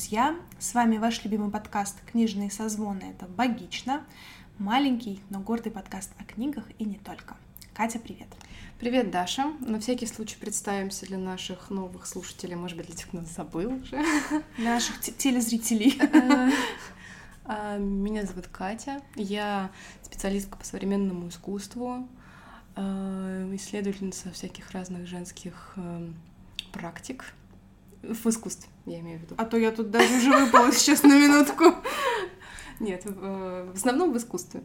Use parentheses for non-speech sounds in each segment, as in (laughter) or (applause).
Друзья! С вами ваш любимый подкаст «Книжные созвоны» — это «Богично». Маленький, но гордый подкаст о книгах и не только. Катя, привет! Привет, Даша. На всякий случай представимся для наших новых слушателей, может быть, для тех, кто забыл уже. Для (laughs) наших телезрителей. (laughs) А, меня зовут Катя. Я специалистка по современному искусству, а, исследовательница всяких разных женских эм, практик в искусстве, я имею в виду. А то я тут даже уже выпала сейчас на минутку. Нет, в основном в искусстве.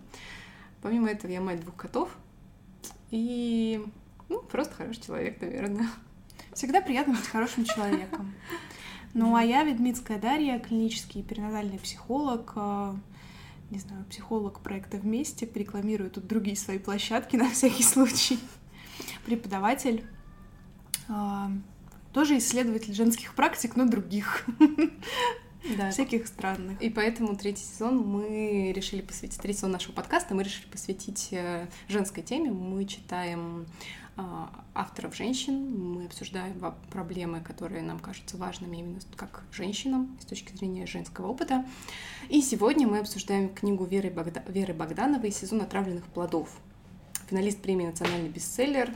Помимо этого, я мать двух котов и ну, просто хороший человек, наверное. Всегда приятно быть хорошим человеком. (laughs) Ну, а я Ведмитская Дарья, клинический перинатальный психолог, э, не знаю, психолог проекта «Вместе», рекламирую тут другие свои площадки на всякий случай, преподаватель, э, тоже исследователь женских практик, но других. Да. Всяких странных. И поэтому третий сезон мы решили посвятить, третий сезон нашего подкаста мы решили посвятить э, женской теме. Мы читаем а, авторов женщин, мы обсуждаем проблемы, которые нам кажутся важными именно как женщинам с точки зрения женского опыта. И сегодня мы обсуждаем книгу Веры, Богда... Веры Богдановой «Сезон отравленных плодов». Финалист премии «Национальный бестселлер»,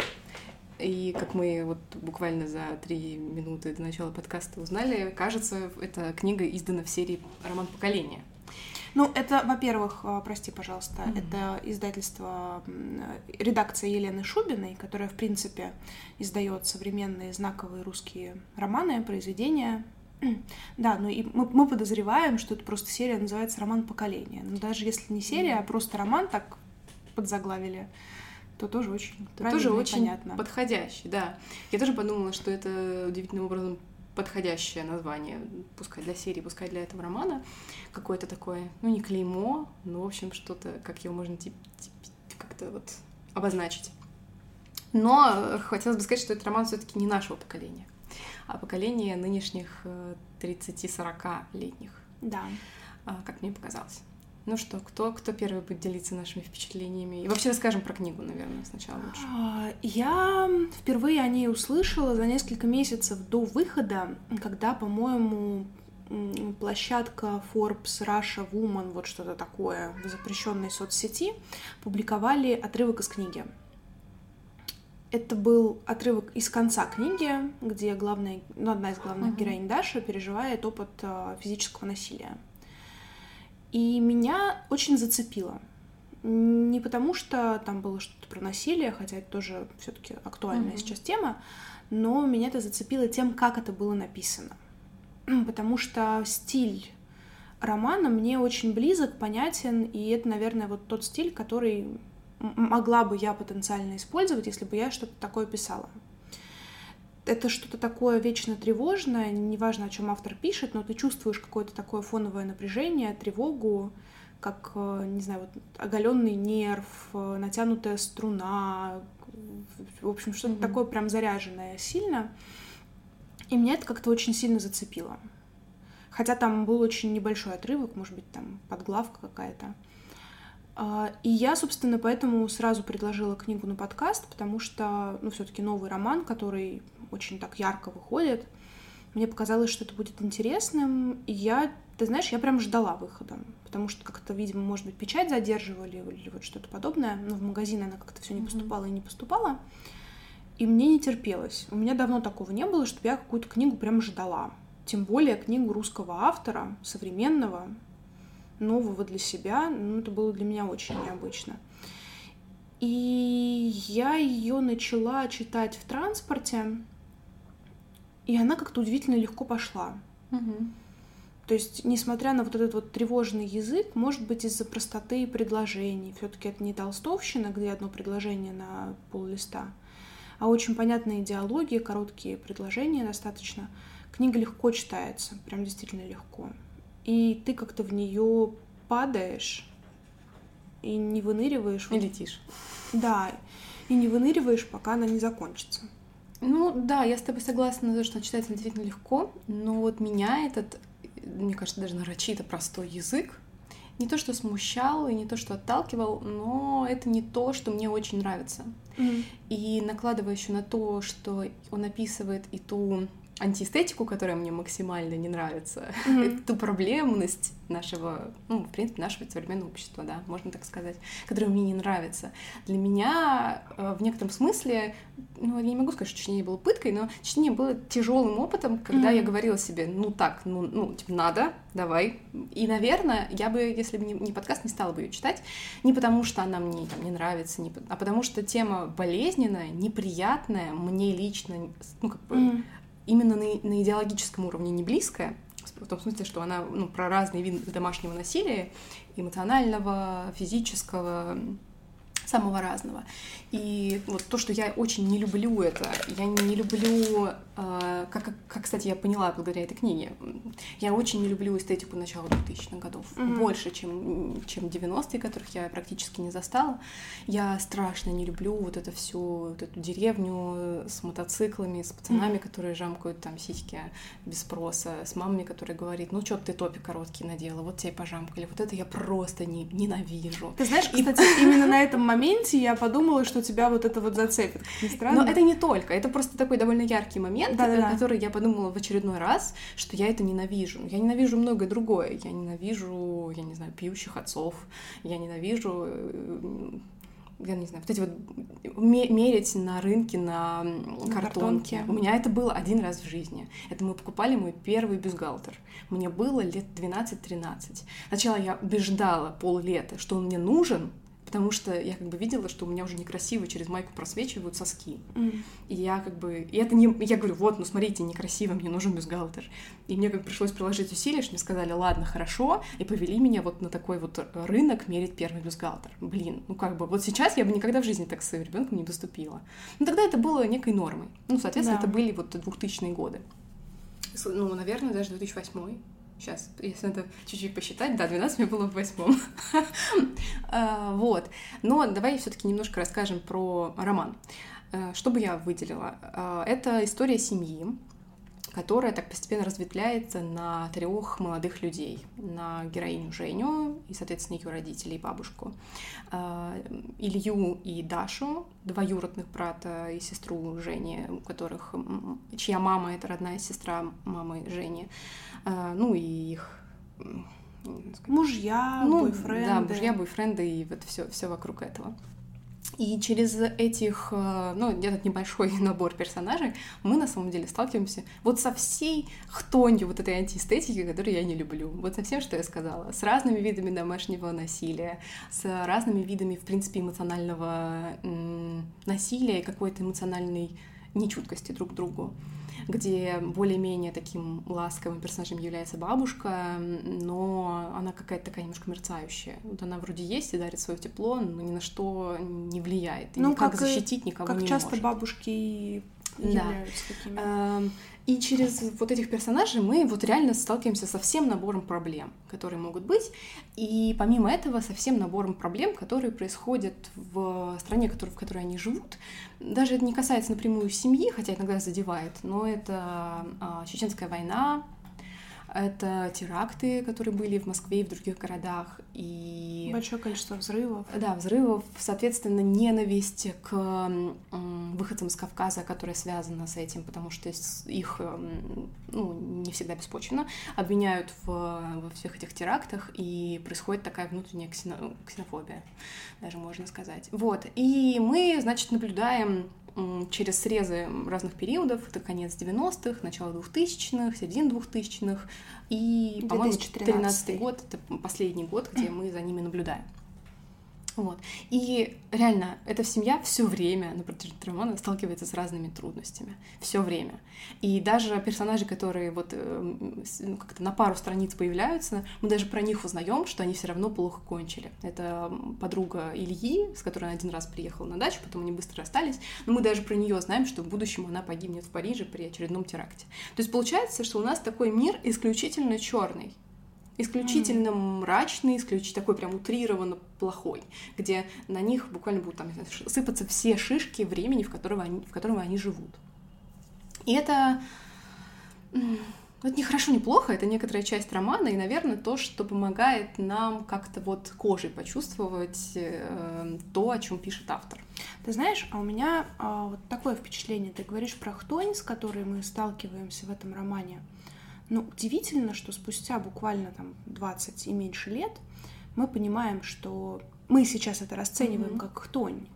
и как мы вот буквально за три минуты до начала подкаста узнали, кажется, эта книга издана в серии «Роман поколения». Ну, это, во-первых, а, прости, пожалуйста, mm-hmm. это издательство, редакция Елены Шубиной, которая, в принципе, издает современные знаковые русские романы, произведения. (clears throat) Да, ну и мы, мы подозреваем, что это просто серия называется «Роман поколения». Но даже если не серия, mm-hmm. а просто роман, так подзаглавили, то тоже очень то тоже очень понятно. подходящий, да. Я тоже подумала, что это удивительным образом подходящее название, пускай для серии, пускай для этого романа, какое-то такое, ну не клеймо, но в общем что-то, как его можно тип, тип, как-то вот обозначить. Но хотелось бы сказать, что этот роман все-таки не нашего поколения, а поколение нынешних 30-40-летних. Э, да. А, как мне показалось. Ну что, кто, кто первый будет делиться нашими впечатлениями? И вообще расскажем про книгу, наверное, сначала лучше. А, я впервые о ней услышала за несколько месяцев до выхода, когда, по-моему, площадка Forbes, Russia, Woman, вот что-то такое в запрещенной соцсети, публиковали отрывок из книги. Это был отрывок из конца книги, где главная, ну, одна из главных uh-huh. героинь Даша переживает опыт а, физического насилия. И меня очень зацепило. Не потому, что там было что-то про насилие, хотя это тоже все-таки актуальная mm-hmm. сейчас тема, но меня это зацепило тем, как это было написано. (clears throat) Потому что стиль романа мне очень близок, понятен, и это, наверное, вот тот стиль, который могла бы я потенциально использовать, если бы я что-то такое писала это что-то такое вечно тревожное, неважно, о чем автор пишет, но ты чувствуешь какое-то такое фоновое напряжение, тревогу, как, э, не знаю, вот оголенный нерв, э, натянутая струна, в общем, что-то mm-hmm. такое прям заряженное сильно. И меня это как-то очень сильно зацепило. Хотя там был очень небольшой отрывок, может быть, там подглавка какая-то. А, и я, собственно, поэтому сразу предложила книгу на подкаст, потому что, ну, все-таки новый роман, который очень так ярко выходит. Мне показалось, что это будет интересным, и я, ты знаешь, я прям ждала выхода, потому что как-то, видимо, может быть, печать задерживали или вот что-то подобное, но в магазин она как-то все не поступала и не поступала, и мне не терпелось. У меня давно такого не было, чтобы я какую-то книгу прям ждала. Тем более книгу русского автора, современного, нового для себя, ну, это было для меня очень необычно. И я ее начала читать в транспорте, и она как-то удивительно легко пошла. Угу. То есть, несмотря на вот этот вот тревожный язык, может быть, из-за простоты предложений, все-таки это не толстовщина, где одно предложение на пол листа, а очень понятная идеология, короткие предложения достаточно. Книга легко читается, прям действительно легко. И ты как-то в нее падаешь и не выныриваешь. И летишь. Да, и не выныриваешь, пока она не закончится. Ну да, я с тобой согласна, что читается действительно легко, но вот меня этот, мне кажется, даже нарочито простой язык не то, что смущал и не то, что отталкивал, но это не то, что мне очень нравится. Mm-hmm. И накладывая еще на то, что он описывает и ту антиэстетику, которая мне максимально не нравится, Мгм. (laughs) эту проблемность нашего, ну, в принципе, нашего современного общества, да, можно так сказать, которая мне не нравится. Для меня э, в некотором смысле, ну, я не могу сказать, что чтение было пыткой, но чтение было тяжелым опытом, когда я Мгм. говорила себе, ну так, ну, ну, типа, надо, давай. И, наверное, я бы, если бы не, не подкаст, не стала бы ее читать, не потому что она мне там не нравится, не, а потому что тема болезненная, неприятная, мне лично, ну, как бы, Мгм. Именно на, на идеологическом уровне не близкая, в том смысле, что она ну, про разные виды домашнего насилия, эмоционального, физического, самого разного. И вот то, что я очень не люблю это, я не люблю, как, как- как, кстати, я поняла благодаря этой книге, я очень не люблю эстетику начала 2000-х годов, Мгм. больше, чем, чем 90-е, которых я практически не застала. Я страшно не люблю вот это всю вот эту деревню с мотоциклами, с пацанами, которые жамкают там сиськи без спроса, с мамами, которые говорит, ну чё ты топик короткий надела, вот тебе и пожамкали. Вот это я просто не, ненавижу. Ты знаешь, кстати, (laughs) именно на этом моменте я подумала, что тебя вот это вот зацепит. Как ни странно. Но это не только, это просто такой довольно яркий момент, Да-да-да. э, который я подумала в очередной раз, что я это ненавижу. Я ненавижу многое другое. Я ненавижу, я не знаю, пьющих отцов. Я ненавижу, э, я не знаю, вот эти вот ме- мерить на рынке на На картонке. картонке. У меня это было один раз в жизни. Это мы покупали мой первый бюстгальтер. Мне было лет 12-13. Сначала я убеждала поллета, что он мне нужен, потому что я как бы видела, что у меня уже некрасиво через майку просвечивают соски. М. И я как бы... И это не... Я говорю, вот, ну смотрите, некрасиво, мне нужен бюстгальтер. И мне как пришлось приложить усилия, что мне сказали, ладно, хорошо, и повели меня вот на такой вот рынок мерить первый бюстгальтер. Блин, ну как бы, вот сейчас я бы никогда в жизни так с своим ребенком не поступила. Но тогда это было некой нормой. Ну, соответственно, Да. это были вот 2000-е годы. Ну, наверное, даже 2008 Сейчас, если надо чуть-чуть посчитать, да, 12 мне было в восьмом. (laughs) А, Вот. Но давай все-таки немножко расскажем про роман. Э, Что бы я выделила? Э, Это история семьи, которая так постепенно разветвляется на трех молодых людей. На героиню Женю и, соответственно, ее родителей и бабушку. Э, Илью и Дашу, двоюродных брата и сестру Жени, у которых, чья мама — это родная сестра мамы Жени. Э, Ну и их Мужья, ну, бойфренды. Да, мужья, бойфренды и вот все, все вокруг этого. И через этих, э, ну, этот небольшой (laughs) набор персонажей мы на самом деле сталкиваемся вот со всей хтонью вот этой антиэстетики, которую я не люблю. Вот со всем, что я сказала. С разными видами домашнего насилия, с разными видами, в принципе, эмоционального насилия и какой-то эмоциональной нечуткости друг к другу где более-менее таким ласковым персонажем является бабушка, но она какая-то такая немножко мерцающая. Вот она вроде есть и дарит свое тепло, но ни на что не влияет. И Ну, никак как и- защитить никого Как не часто может. бабушки Да. такими. Эм, И через вот этих персонажей мы вот реально сталкиваемся со всем набором проблем, которые могут быть. И помимо этого, со всем набором проблем, которые происходят в стране, в которой они живут. Даже это не касается напрямую семьи, хотя иногда задевает, но это а, Чеченская война, это теракты, которые были в Москве и в других городах, и Большое количество взрывов. да, взрывов, соответственно, ненависть к выходцам из Кавказа, которая связана с этим, потому что с- их ну, не всегда беспочвенно обвиняют в, во всех этих терактах, и происходит такая внутренняя ксено- ксенофобия, даже можно сказать. Вот, и мы, значит, наблюдаем через срезы разных периодов, это конец 90-х, начало 2000-х, середина 2000-х, и, по-моему, 2013 2013 год, это последний год, где мы за ними наблюдаем. Вот. И реально, эта семья все время на протяжении романа сталкивается с разными трудностями. Все время. И даже персонажи, которые вот эм, ну, как-то на пару страниц появляются, мы даже про них узнаем, что они все равно плохо кончили. Это подруга Ильи, с которой она один раз приехала на дачу, потом они быстро расстались. Но мы даже про нее знаем, что в будущем она погибнет в Париже при очередном теракте. То есть получается, что у нас такой мир исключительно черный исключительно мрачный, исключительно такой прям утрированно плохой, где на них буквально будут там, сыпаться все шишки времени, в котором они, в котором они живут. И это, это не хорошо, не плохо, это некоторая часть романа, и, наверное, то, что помогает нам как-то вот кожей почувствовать э, то, о чем пишет автор. Ты знаешь, а у меня а, вот такое впечатление. Ты говоришь про хтонь, с которой мы сталкиваемся в этом романе. Ну, удивительно, что спустя буквально там 20 и меньше лет мы понимаем, что мы сейчас это расцениваем mm-hmm. как хтонь,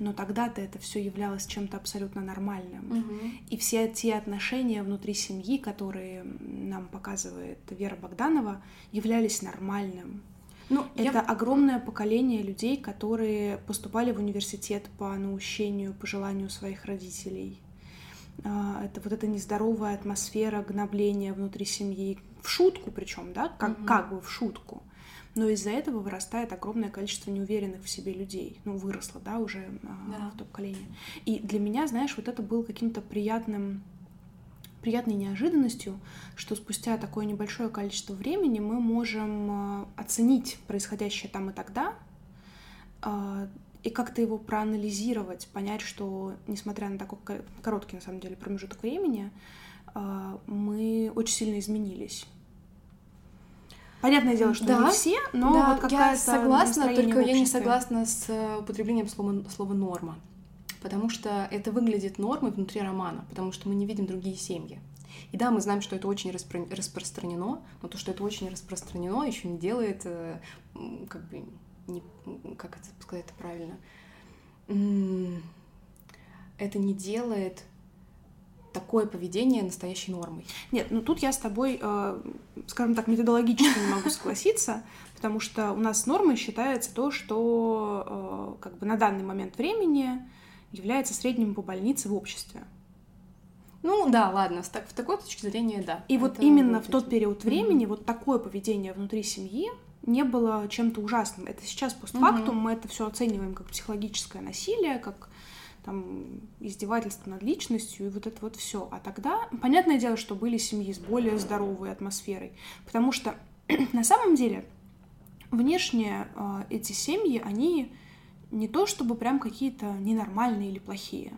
но тогда-то это все являлось чем-то абсолютно нормальным. Угу. И все те отношения внутри семьи, которые нам показывает Вера Богданова, являлись нормальным. Ну, это я... огромное поколение людей, которые поступали в университет по наущению, по желанию своих родителей. А, это вот эта нездоровая атмосфера гнобления внутри семьи, в шутку причем, да, как, угу. как бы в шутку но из-за этого вырастает огромное количество неуверенных в себе людей. Ну, выросло, да, уже а, да. в то поколение. И для меня, знаешь, вот это был каким-то приятным приятной неожиданностью, что спустя такое небольшое количество времени мы можем а, оценить происходящее там и тогда, и как-то его проанализировать, понять, что, несмотря на такой короткий, на самом деле, промежуток времени, мы очень сильно изменились. Понятное дело, что да, не все, но да, вот какая-то я согласна, только я не согласна с э, употреблением слова, слова норма, потому что это выглядит нормой внутри романа, потому что мы не видим другие семьи. И да, мы знаем, что это очень распро- распространено, но то, что это очень распространено, еще не делает, э, как бы, не, как это сказать это правильно, это не делает такое поведение настоящей нормой. Нет, ну тут я с тобой, э, скажем так, методологически не могу согласиться, потому что у нас нормой считается то, что э, как бы на данный момент времени является средним по больнице в обществе. Ну да, ладно, так, в такой точке зрения, да. И вот именно в тот период времени mm-hmm. вот такое поведение внутри семьи не было чем-то ужасным. Это сейчас постфактум mm-hmm. мы это все оцениваем как психологическое насилие, как там издевательство над личностью и вот это вот все. А тогда, понятное дело, что были семьи с более здоровой атмосферой, потому что (clears throat) на самом деле внешне э, эти семьи, они не то чтобы прям какие-то ненормальные или плохие.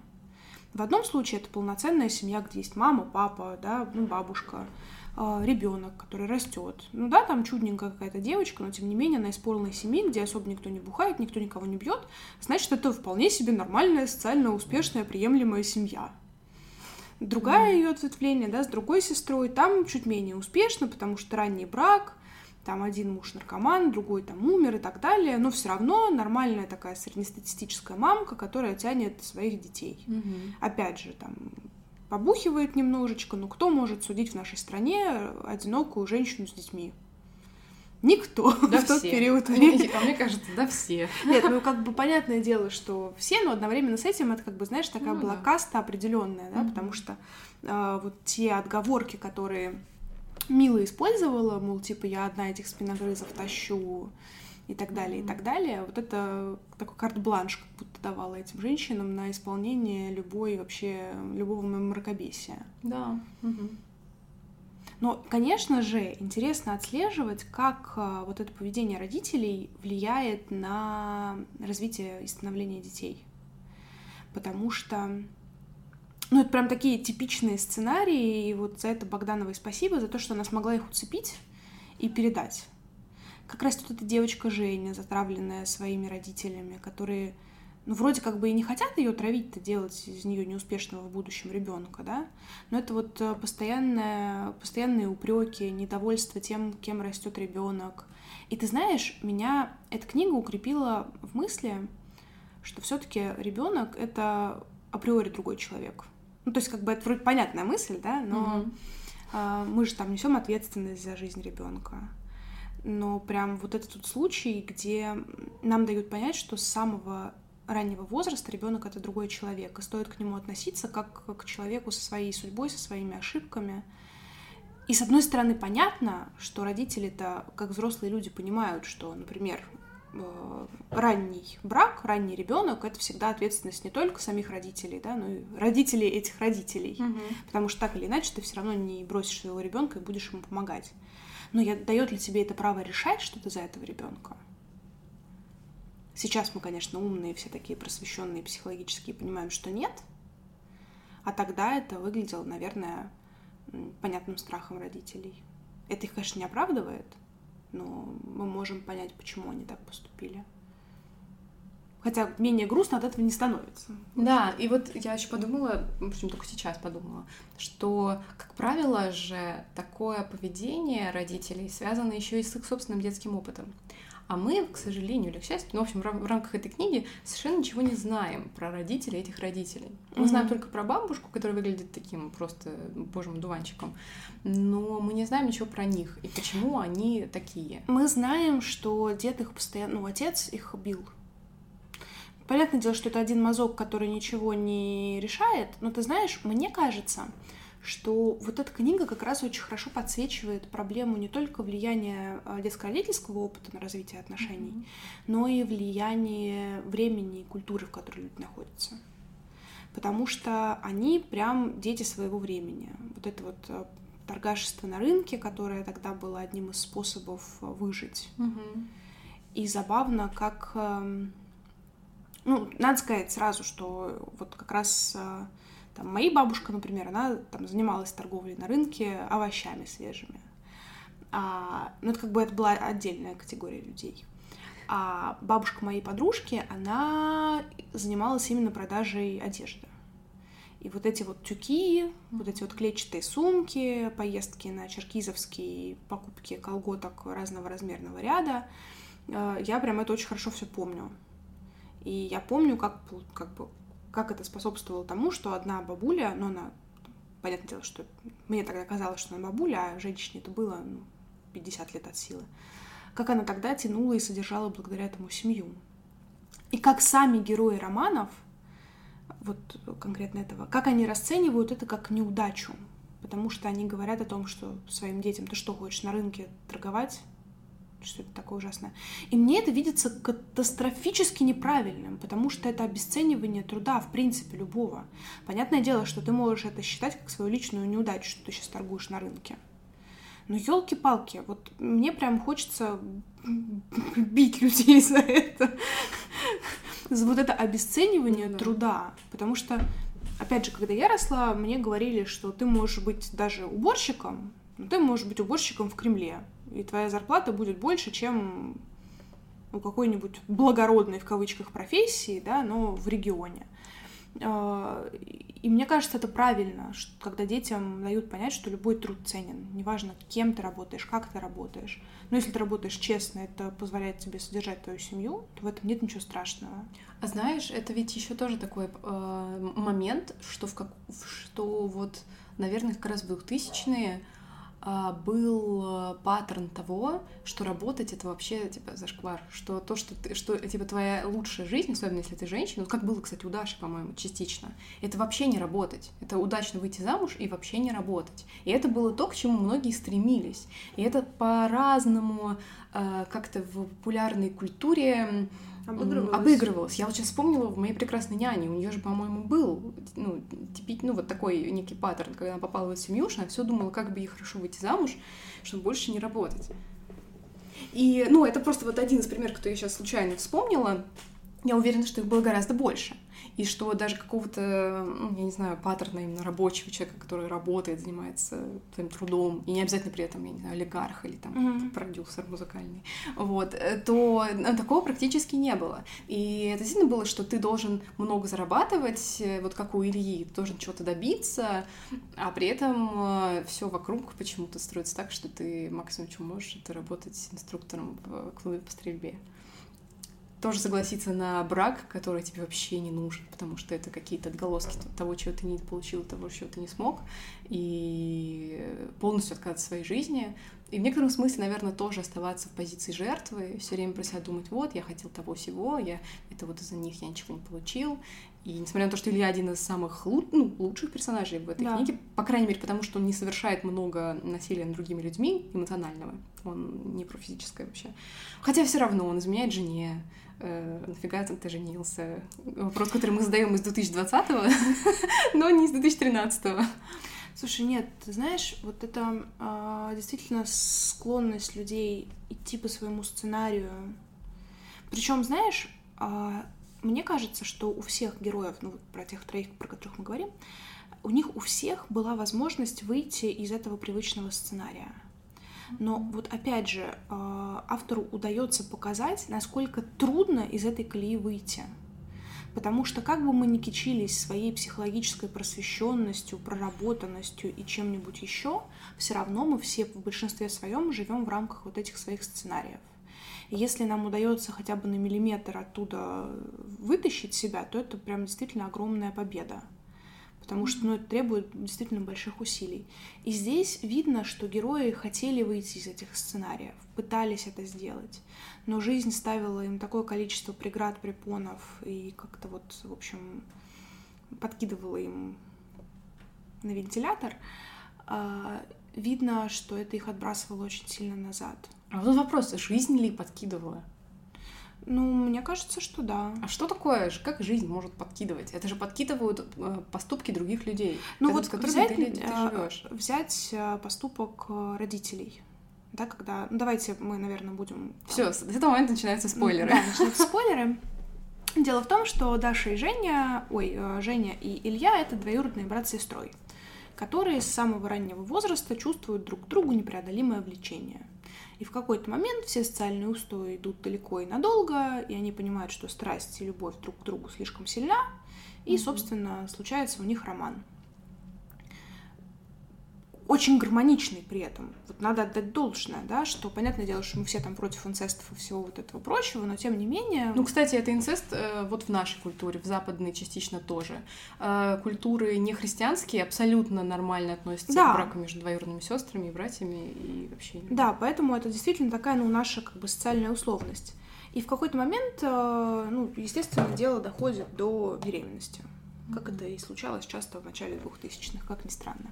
В одном случае это полноценная семья, где есть мама, папа, да, ну, бабушка, ребенок, который растет. Ну да, там чудненькая какая-то девочка, но тем не менее она из полной семьи, где особо никто не бухает, никто никого не бьет, значит, это вполне себе нормальная, социально успешная, приемлемая семья. Другая ее ответвление, да, с другой сестрой, там чуть менее успешно, потому что ранний брак, там один муж наркоман, другой там умер и так далее, но все равно нормальная такая среднестатистическая мамка, которая тянет своих детей. Mm-hmm. Опять же, там побухивает немножечко, но кто может судить в нашей стране одинокую женщину с детьми? Никто да (laughs) в тот все. период времени. (laughs) А мне кажется, да все. Нет, ну как бы понятное дело, что все, но одновременно с этим это как бы, знаешь, такая ну, была да. каста определенная, да, mm-hmm. потому что э, вот те отговорки, которые Мила использовала, мол, типа я одна этих спиногрызов тащу, и так далее, и так далее. Вот это такой карт-бланш как будто давала этим женщинам на исполнение любой вообще, любого мракобесия. Да. Угу. Но, конечно же, интересно отслеживать, как а, вот это поведение родителей влияет на развитие и становление детей. Потому что, ну, это прям такие типичные сценарии, и вот за это Богдановой спасибо, за то, что она смогла их уцепить и передать как раз тут эта девочка Женя, затравленная своими родителями, которые, ну, вроде как бы и не хотят ее травить-то, делать из нее неуспешного в будущем ребенка, да, но это вот э, постоянное, постоянные упреки, недовольство тем, кем растет ребенок. И ты знаешь, меня эта книга укрепила в мысли, что все-таки ребенок это априори другой человек. Ну, то есть, как бы это вроде понятная мысль, да, но mm-hmm. мы же там несем ответственность за жизнь ребенка но прям вот этот вот случай, где нам дают понять, что с самого раннего возраста ребенок это другой человек, и стоит к нему относиться как к человеку со своей судьбой, со своими ошибками. И с одной стороны понятно, что родители-то, как взрослые люди, понимают, что, например, э, ранний брак, ранний ребенок это всегда ответственность не только самих родителей, да, но и родителей этих родителей. Угу. Потому что так или иначе ты все равно не бросишь своего ребенка и будешь ему помогать. Но я, дает ли тебе это право решать что-то за этого ребенка? Сейчас мы, конечно, умные, все такие просвещенные психологические, понимаем, что нет. А тогда это выглядело, наверное, понятным страхом родителей. Это их, конечно, не оправдывает, но мы можем понять, почему они так поступили. Хотя менее грустно от этого не становится. Да, и вот я еще подумала, в общем, только сейчас подумала, что, как правило же, такое поведение родителей связано еще и с их собственным детским опытом. А мы, к сожалению или к счастью, ну, в общем, в рамках этой книги совершенно ничего не знаем про родителей этих родителей. Мы mm-hmm. знаем только про бабушку, которая выглядит таким просто божьим дуванчиком, но мы не знаем ничего про них и почему они такие. Мы знаем, что дед их постоянно, ну, отец их бил. Понятное дело, что это один мазок, который ничего не решает, но ты знаешь, мне кажется, что вот эта книга как раз очень хорошо подсвечивает проблему не только влияния а, детско-родительского опыта на развитие отношений, mm-hmm. но и влияние времени и культуры, в которой люди находятся. Потому что они прям дети своего времени. Вот это вот а, торгашество на рынке, которое тогда было одним из способов а, выжить. Mm-hmm. И забавно, как... Ну, надо сказать сразу, что вот как раз там, моя бабушка, например, она там занималась торговлей на рынке овощами свежими. А, ну, это как бы это была отдельная категория людей. А бабушка моей подружки, она занималась именно продажей одежды. И вот эти вот тюки, вот эти вот клетчатые сумки, поездки на черкизовские, покупки колготок разного размерного ряда, э, я прям это очень хорошо все помню. И я помню, как, как бы как это способствовало тому, что одна бабуля, ну, она, понятное дело, что мне тогда казалось, что она бабуля, а женщине это было ну, 50 лет от силы, как она тогда тянула и содержала благодаря этому семью. И как сами герои романов, вот конкретно этого, как они расценивают это как неудачу, потому что они говорят о том, что своим детям, ты что, хочешь на рынке торговать? Что это такое ужасное. И мне это видится катастрофически неправильным, потому что это обесценивание труда, в принципе, любого. Понятное дело, что ты можешь это считать как свою личную неудачу, что ты сейчас торгуешь на рынке. Но елки-палки, вот мне прям хочется (laughs) бить людей за это. (laughs) За вот это обесценивание да. труда. Потому что, опять же, когда я росла, мне говорили, что ты можешь быть даже уборщиком, но ты можешь быть уборщиком в Кремле и твоя зарплата будет больше, чем у какой-нибудь благородной в кавычках профессии, да, но в регионе. А, и мне кажется, это правильно, когда детям дают понять, что любой труд ценен. Неважно, кем ты работаешь, как ты работаешь. Но если ты работаешь честно, это позволяет тебе содержать твою семью, то в этом нет ничего страшного. А знаешь, это ведь еще тоже такой э, момент, что, в как, что вот, наверное, как раз в 2000-е а, был э, паттерн того, что работать это вообще типа зашквар, что то, что ты, что типа твоя лучшая жизнь, особенно если ты женщина, вот как было, кстати, у Даши, по-моему, частично, это вообще не работать, это удачно выйти замуж и вообще не работать, и это было то, к чему многие стремились, и это по-разному э, как-то в популярной культуре обыгрывалось. обыгрывалось. Я вот сейчас вспомнила в моей прекрасной няне, у нее же, по-моему, был, ну, типить, ну, вот такой некий паттерн, когда она попала в семью, что она все думала, как бы ей хорошо выйти замуж, чтобы больше не работать. И, ну, это просто вот один из примеров, который я сейчас случайно вспомнила. Я уверена, что их было гораздо больше и что даже какого-то, ну, я не знаю, паттерна именно рабочего человека, который работает, занимается своим трудом, и не обязательно при этом, я не знаю, олигарх или там mm-hmm. продюсер музыкальный, вот, э, то э, такого практически не было. И это действительно было, что ты должен много зарабатывать, э, вот как у Ильи, ты должен чего-то добиться, а при этом все вокруг почему-то строится так, что ты максимум, что можешь, это работать инструктором в клубе по стрельбе тоже согласиться на брак, который тебе вообще не нужен, потому что это какие-то отголоски того, чего ты не получил, того, чего ты не смог, и полностью отказаться от своей жизни. И в некотором смысле, наверное, тоже оставаться в позиции жертвы, все время про себя думать, вот, я хотел того всего, я это вот из-за них я ничего не получил. И несмотря на то, что Илья один из самых ну, лучших персонажей в этой да. книге, по крайней мере, потому что он не совершает много насилия над другими людьми эмоционального, он не про физическое вообще. Хотя все равно он изменяет жене, э, нафига ты женился? Вопрос, который мы задаем из 2020-го, (laughs) но не из 2013-го. Слушай, нет, ты знаешь, вот это э, действительно склонность людей идти по своему сценарию. Причем, знаешь, э, мне кажется, что у всех героев, ну вот про тех троих, про которых мы говорим, у них у всех была возможность выйти из этого привычного сценария. Но вот опять же, э, автору удается показать, насколько трудно из этой колеи выйти. Потому что как бы мы ни кичились своей психологической просвещенностью, проработанностью и чем-нибудь еще, все равно мы все в большинстве своем живем в рамках вот этих своих сценариев. И если нам удается хотя бы на миллиметр оттуда вытащить себя, то это прям действительно огромная победа потому что ну, это требует действительно больших усилий. И здесь видно, что герои хотели выйти из этих сценариев, пытались это сделать, но жизнь ставила им такое количество преград, препонов и как-то вот, в общем, подкидывала им на вентилятор. А, видно, что это их отбрасывало очень сильно назад. А вот вопрос, жизнь ли подкидывала? Ну, мне кажется, что да. А что такое, как жизнь может подкидывать? Это же подкидывают э, поступки других людей, ну, вот с взять, ты, ты э, живешь. Взять э, поступок родителей. Да, когда. Ну, давайте мы, наверное, будем. Все, с этого момента начинаются спойлеры. Да, начинаются (laughs) спойлеры. Дело в том, что Даша и Женя, ой, Женя и Илья это двоюродные брат с сестрой, которые с самого раннего возраста чувствуют друг к другу непреодолимое влечение. И в какой-то момент все социальные устои идут далеко и надолго, и они понимают, что страсть и любовь друг к другу слишком сильна, и, собственно, случается у них роман очень гармоничный при этом. Вот надо отдать должное, да, что, понятное дело, что мы все там против инцестов и всего вот этого прочего, но тем не менее... Ну, кстати, это инцест э, вот в нашей культуре, в западной частично тоже. Э, культуры не христианские абсолютно нормально относятся да. к браку между двоюродными сестрами и братьями и вообще... Да, поэтому это действительно такая, ну, наша как бы социальная условность. И в какой-то момент, э, ну, естественно, дело доходит до беременности как это и случалось часто в начале 2000-х, как ни странно.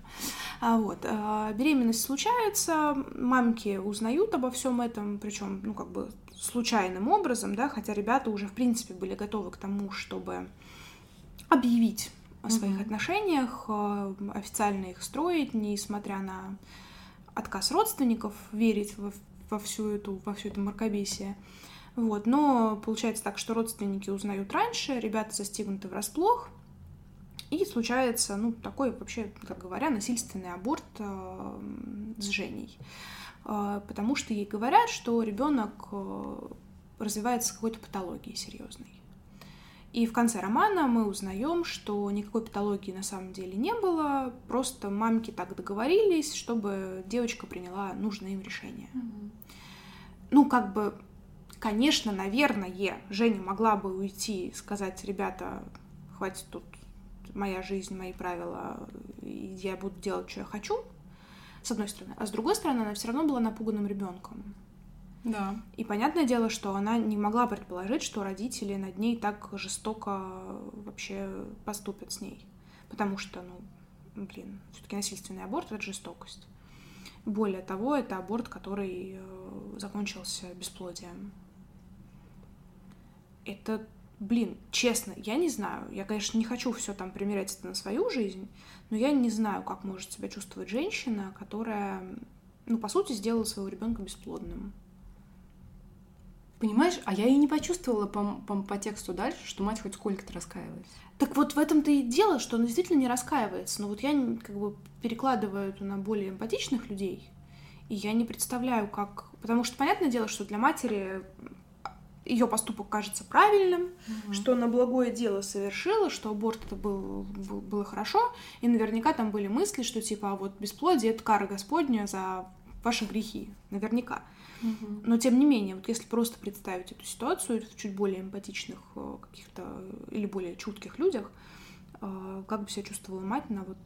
А вот, а, беременность случается, мамки узнают обо всем этом, причем, ну, как бы случайным образом, да, хотя ребята уже, в принципе, были готовы к тому, чтобы объявить о своих mm-hmm. отношениях, а, официально их строить, несмотря на отказ родственников верить во, во всю эту, во всю эту мракобесие. Вот, но получается так, что родственники узнают раньше, ребята застигнуты врасплох, и случается, ну, такой вообще, как говоря, насильственный аборт э, с Женей. Э, потому что ей говорят, что ребенок э, развивается какой-то патологией серьезной. И в конце романа мы узнаем, что никакой патологии на самом деле не было, просто мамки так договорились, чтобы девочка приняла нужное им решение. Mm-hmm. Ну, как бы, конечно, наверное, Женя могла бы уйти и сказать, ребята, хватит тут моя жизнь, мои правила, и я буду делать, что я хочу, с одной стороны. А с другой стороны, она все равно была напуганным ребенком. Да. И понятное дело, что она не могла предположить, что родители над ней так жестоко вообще поступят с ней. Потому что, ну, блин, все-таки насильственный аборт это жестокость. Более того, это аборт, который э, закончился бесплодием. Это блин, честно, я не знаю. Я, конечно, не хочу все там примерять это на свою жизнь, но я не знаю, как может себя чувствовать женщина, которая, ну, по сути, сделала своего ребенка бесплодным. Понимаешь, а я и не почувствовала по, по, по тексту дальше, что мать хоть сколько-то раскаивалась. Так вот в этом-то и дело, что она действительно не раскаивается. Но вот я как бы перекладываю это на более эмпатичных людей, и я не представляю, как... Потому что, понятное дело, что для матери ее поступок кажется правильным, угу. что она благое дело совершила, что аборт это был, был, было хорошо, и наверняка там были мысли, что типа а вот бесплодие это кара Господня за ваши грехи, наверняка. Угу. Но тем не менее, вот если просто представить эту ситуацию в чуть более эмпатичных э, каких-то или более чутких людях, э, как бы себя чувствовала мать на вот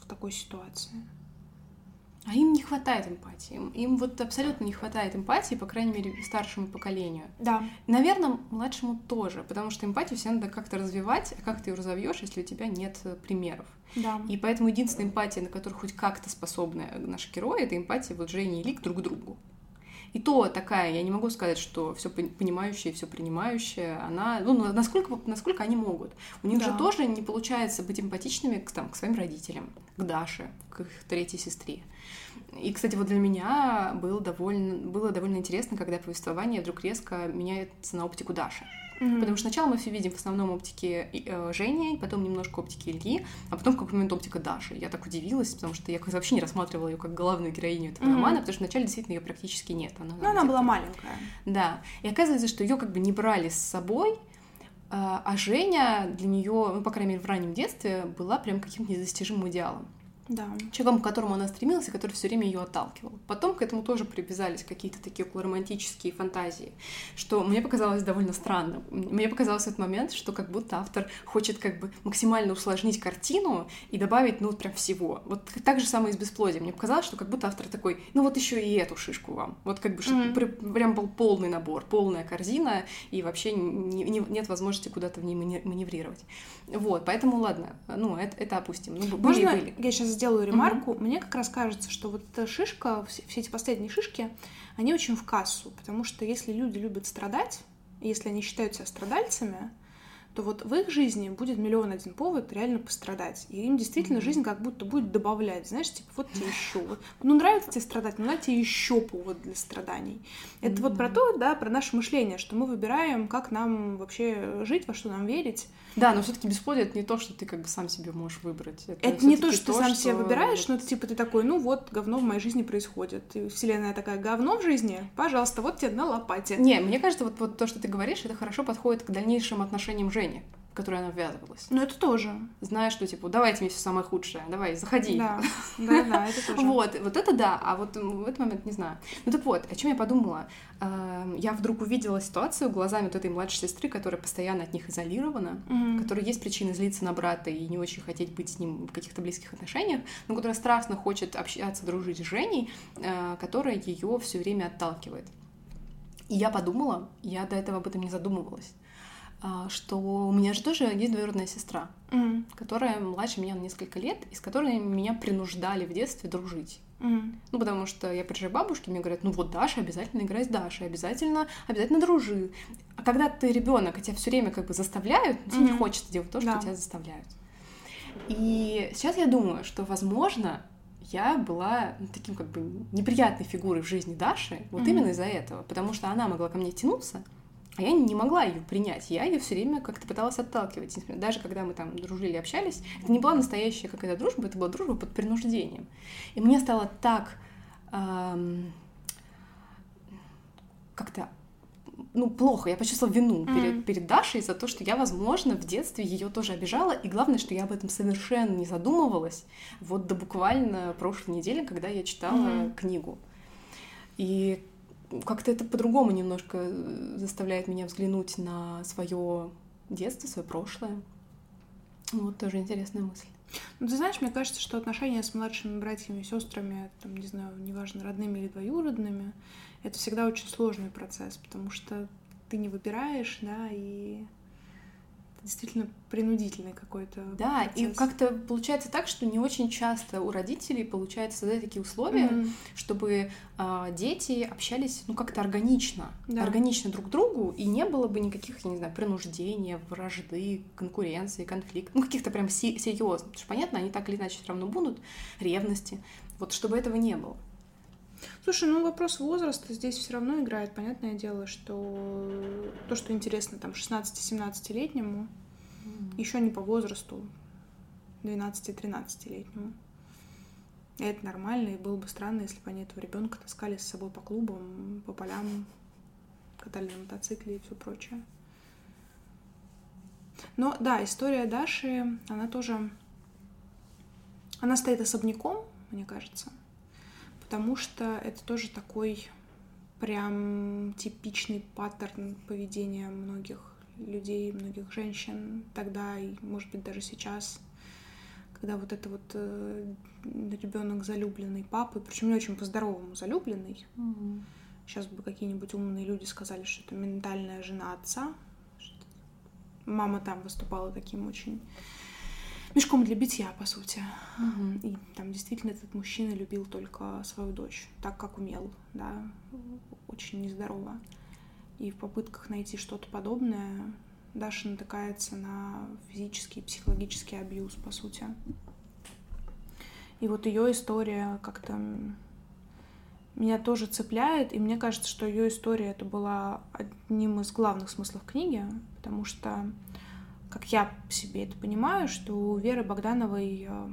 в такой ситуации? А им не хватает эмпатии. Им, им вот абсолютно не хватает эмпатии, по крайней мере, старшему поколению. Да. Наверное, младшему тоже, потому что эмпатию все надо как-то развивать, а как ты ее разовьешь, если у тебя нет э, примеров. Да. И поэтому единственная эмпатия, на которую хоть как-то способны наши герои, это эмпатия вот Жени и Лик друг к другу. И то такая, я не могу сказать, что все понимающая все принимающая, она, ну, насколько, насколько они могут. У них да. же тоже не получается быть эмпатичными к, там, к своим родителям, к Даше, к их третьей сестре. И, кстати, вот для меня было довольно, было довольно интересно, когда повествование вдруг резко меняется на оптику Даши. Mm-hmm. Потому что сначала мы все видим в основном оптики э, Жени, потом немножко оптики Ильи, а потом в какой-то момент оптика Даши. Я так удивилась, потому что я вообще не рассматривала ее как главную героиню этого mm-hmm. романа, потому что вначале действительно ее практически нет. Она, ну, она была маленькая. Да. И оказывается, что ее как бы не брали с собой, а, а Женя для нее, ну, по крайней мере, в раннем детстве была прям каким-то недостижимым идеалом. Да. Человеком, к которому она стремилась и который все время ее отталкивал. Потом к этому тоже привязались какие-то такие романтические фантазии, что мне показалось довольно странным. Мне показалось этот момент, что как будто автор хочет как бы максимально усложнить картину и добавить, ну, прям всего. Вот так же самое и с бесплодием. Мне показалось, что как будто автор такой, ну, вот еще и эту шишку вам. Вот как бы mm-hmm. прям был полный набор, полная корзина, и вообще не, не, нет возможности куда-то в ней маневрировать. Вот, поэтому ладно, ну, это, это опустим. Ну, были, Можно были. я сейчас сделаю ремарку? Угу. Мне как раз кажется, что вот эта шишка, все, все эти последние шишки, они очень в кассу, потому что если люди любят страдать, если они считают себя страдальцами, то вот в их жизни будет миллион один повод реально пострадать. И им действительно жизнь как будто будет добавлять, знаешь, типа, вот тебе еще. Вот, ну, нравится тебе страдать, ну, на тебе еще повод для страданий. Это mm-hmm. вот про то, да, про наше мышление, что мы выбираем, как нам вообще жить, во что нам верить. Да, но все-таки бесплодие это не то, что ты как бы сам себе можешь выбрать. Это, это не то, что то, ты сам что... себе выбираешь, но это типа ты такой, ну вот, говно в моей жизни происходит. И вселенная такая, говно в жизни, пожалуйста, вот тебе на лопате. Не, мне кажется, вот, вот то, что ты говоришь, это хорошо подходит к дальнейшим отношениям Жени в которой она ввязывалась. Ну, это тоже. Знаешь, что, типа, давайте мне все самое худшее, давай, заходи. Да, (laughs) да, да, это тоже. Вот, вот это да, а вот в этот момент не знаю. Ну, так вот, о чем я подумала? Эм, я вдруг увидела ситуацию глазами вот этой младшей сестры, которая постоянно от них изолирована, mm-hmm. которая есть причины злиться на брата и не очень хотеть быть с ним в каких-то близких отношениях, но которая страстно хочет общаться, дружить с Женей, э, которая ее все время отталкивает. И я подумала, я до этого об этом не задумывалась что у меня же тоже есть двоюродная сестра, mm-hmm. которая младше меня на несколько лет, и с которой меня принуждали в детстве дружить. Mm-hmm. Ну, потому что я приезжаю к бабушке, мне говорят, ну вот Даша, обязательно играй с Дашей, обязательно, обязательно дружи. А когда ты ребенок, и тебя все время как бы заставляют, mm-hmm. тебе не хочется делать то, что да. тебя заставляют. И сейчас я думаю, что, возможно, я была ну, таким как бы неприятной фигурой в жизни Даши, вот mm-hmm. именно из-за этого, потому что она могла ко мне тянуться, а я не могла ее принять. Я ее все время как-то пыталась отталкивать. Даже когда мы там дружили, общались, это не была настоящая какая-то дружба, это была дружба под принуждением. И мне стало так эм, как-то ну, плохо, я почувствовала вину mm-hmm. перед, перед Дашей за то, что я, возможно, в детстве ее тоже обижала, и главное, что я об этом совершенно не задумывалась, вот до буквально прошлой недели, когда я читала mm-hmm. книгу. И как-то это по-другому немножко э, заставляет меня взглянуть на свое детство, свое прошлое. Вот тоже интересная мысль. Ну, ты знаешь, мне кажется, что отношения с младшими братьями и сестрами, там, не знаю, неважно, родными или двоюродными, это всегда очень сложный процесс, потому что ты не выбираешь, да, и действительно принудительный какой-то. Да, процесс. и как-то получается так, что не очень часто у родителей получается создать такие условия, mm-hmm. чтобы э, дети общались, ну, как-то органично, да. органично друг к другу, и не было бы никаких, я не знаю, принуждения, вражды, конкуренции, конфликтов, ну, каких-то прям серьезных. Потому что, понятно, они так или иначе все равно будут, ревности. Вот чтобы этого не было. Слушай, ну вопрос возраста здесь все равно играет. Понятное дело, что то, что интересно там 16-17-летнему, mm-hmm. еще не по возрасту 12-13-летнему. И это нормально, и было бы странно, если бы они этого ребенка таскали с собой по клубам, по полям, катали на мотоцикле и все прочее. Но да, история Даши, она тоже... Она стоит особняком, мне кажется потому что это тоже такой прям типичный паттерн поведения многих людей, многих женщин тогда и, может быть, даже сейчас, когда вот это вот э, ребенок залюбленный папы, причем не очень по-здоровому залюбленный. Mm-hmm. Сейчас бы какие-нибудь умные люди сказали, что это ментальная жена отца. Мама там выступала таким очень мешком для битья, по сути. Угу. И там действительно этот мужчина любил только свою дочь, так как умел, да, очень нездорово. И в попытках найти что-то подобное Даша натыкается на физический и психологический абьюз, по сути. И вот ее история как-то меня тоже цепляет, и мне кажется, что ее история это была одним из главных смыслов книги, потому что, как я себе это понимаю, что у Веры Богдановой э,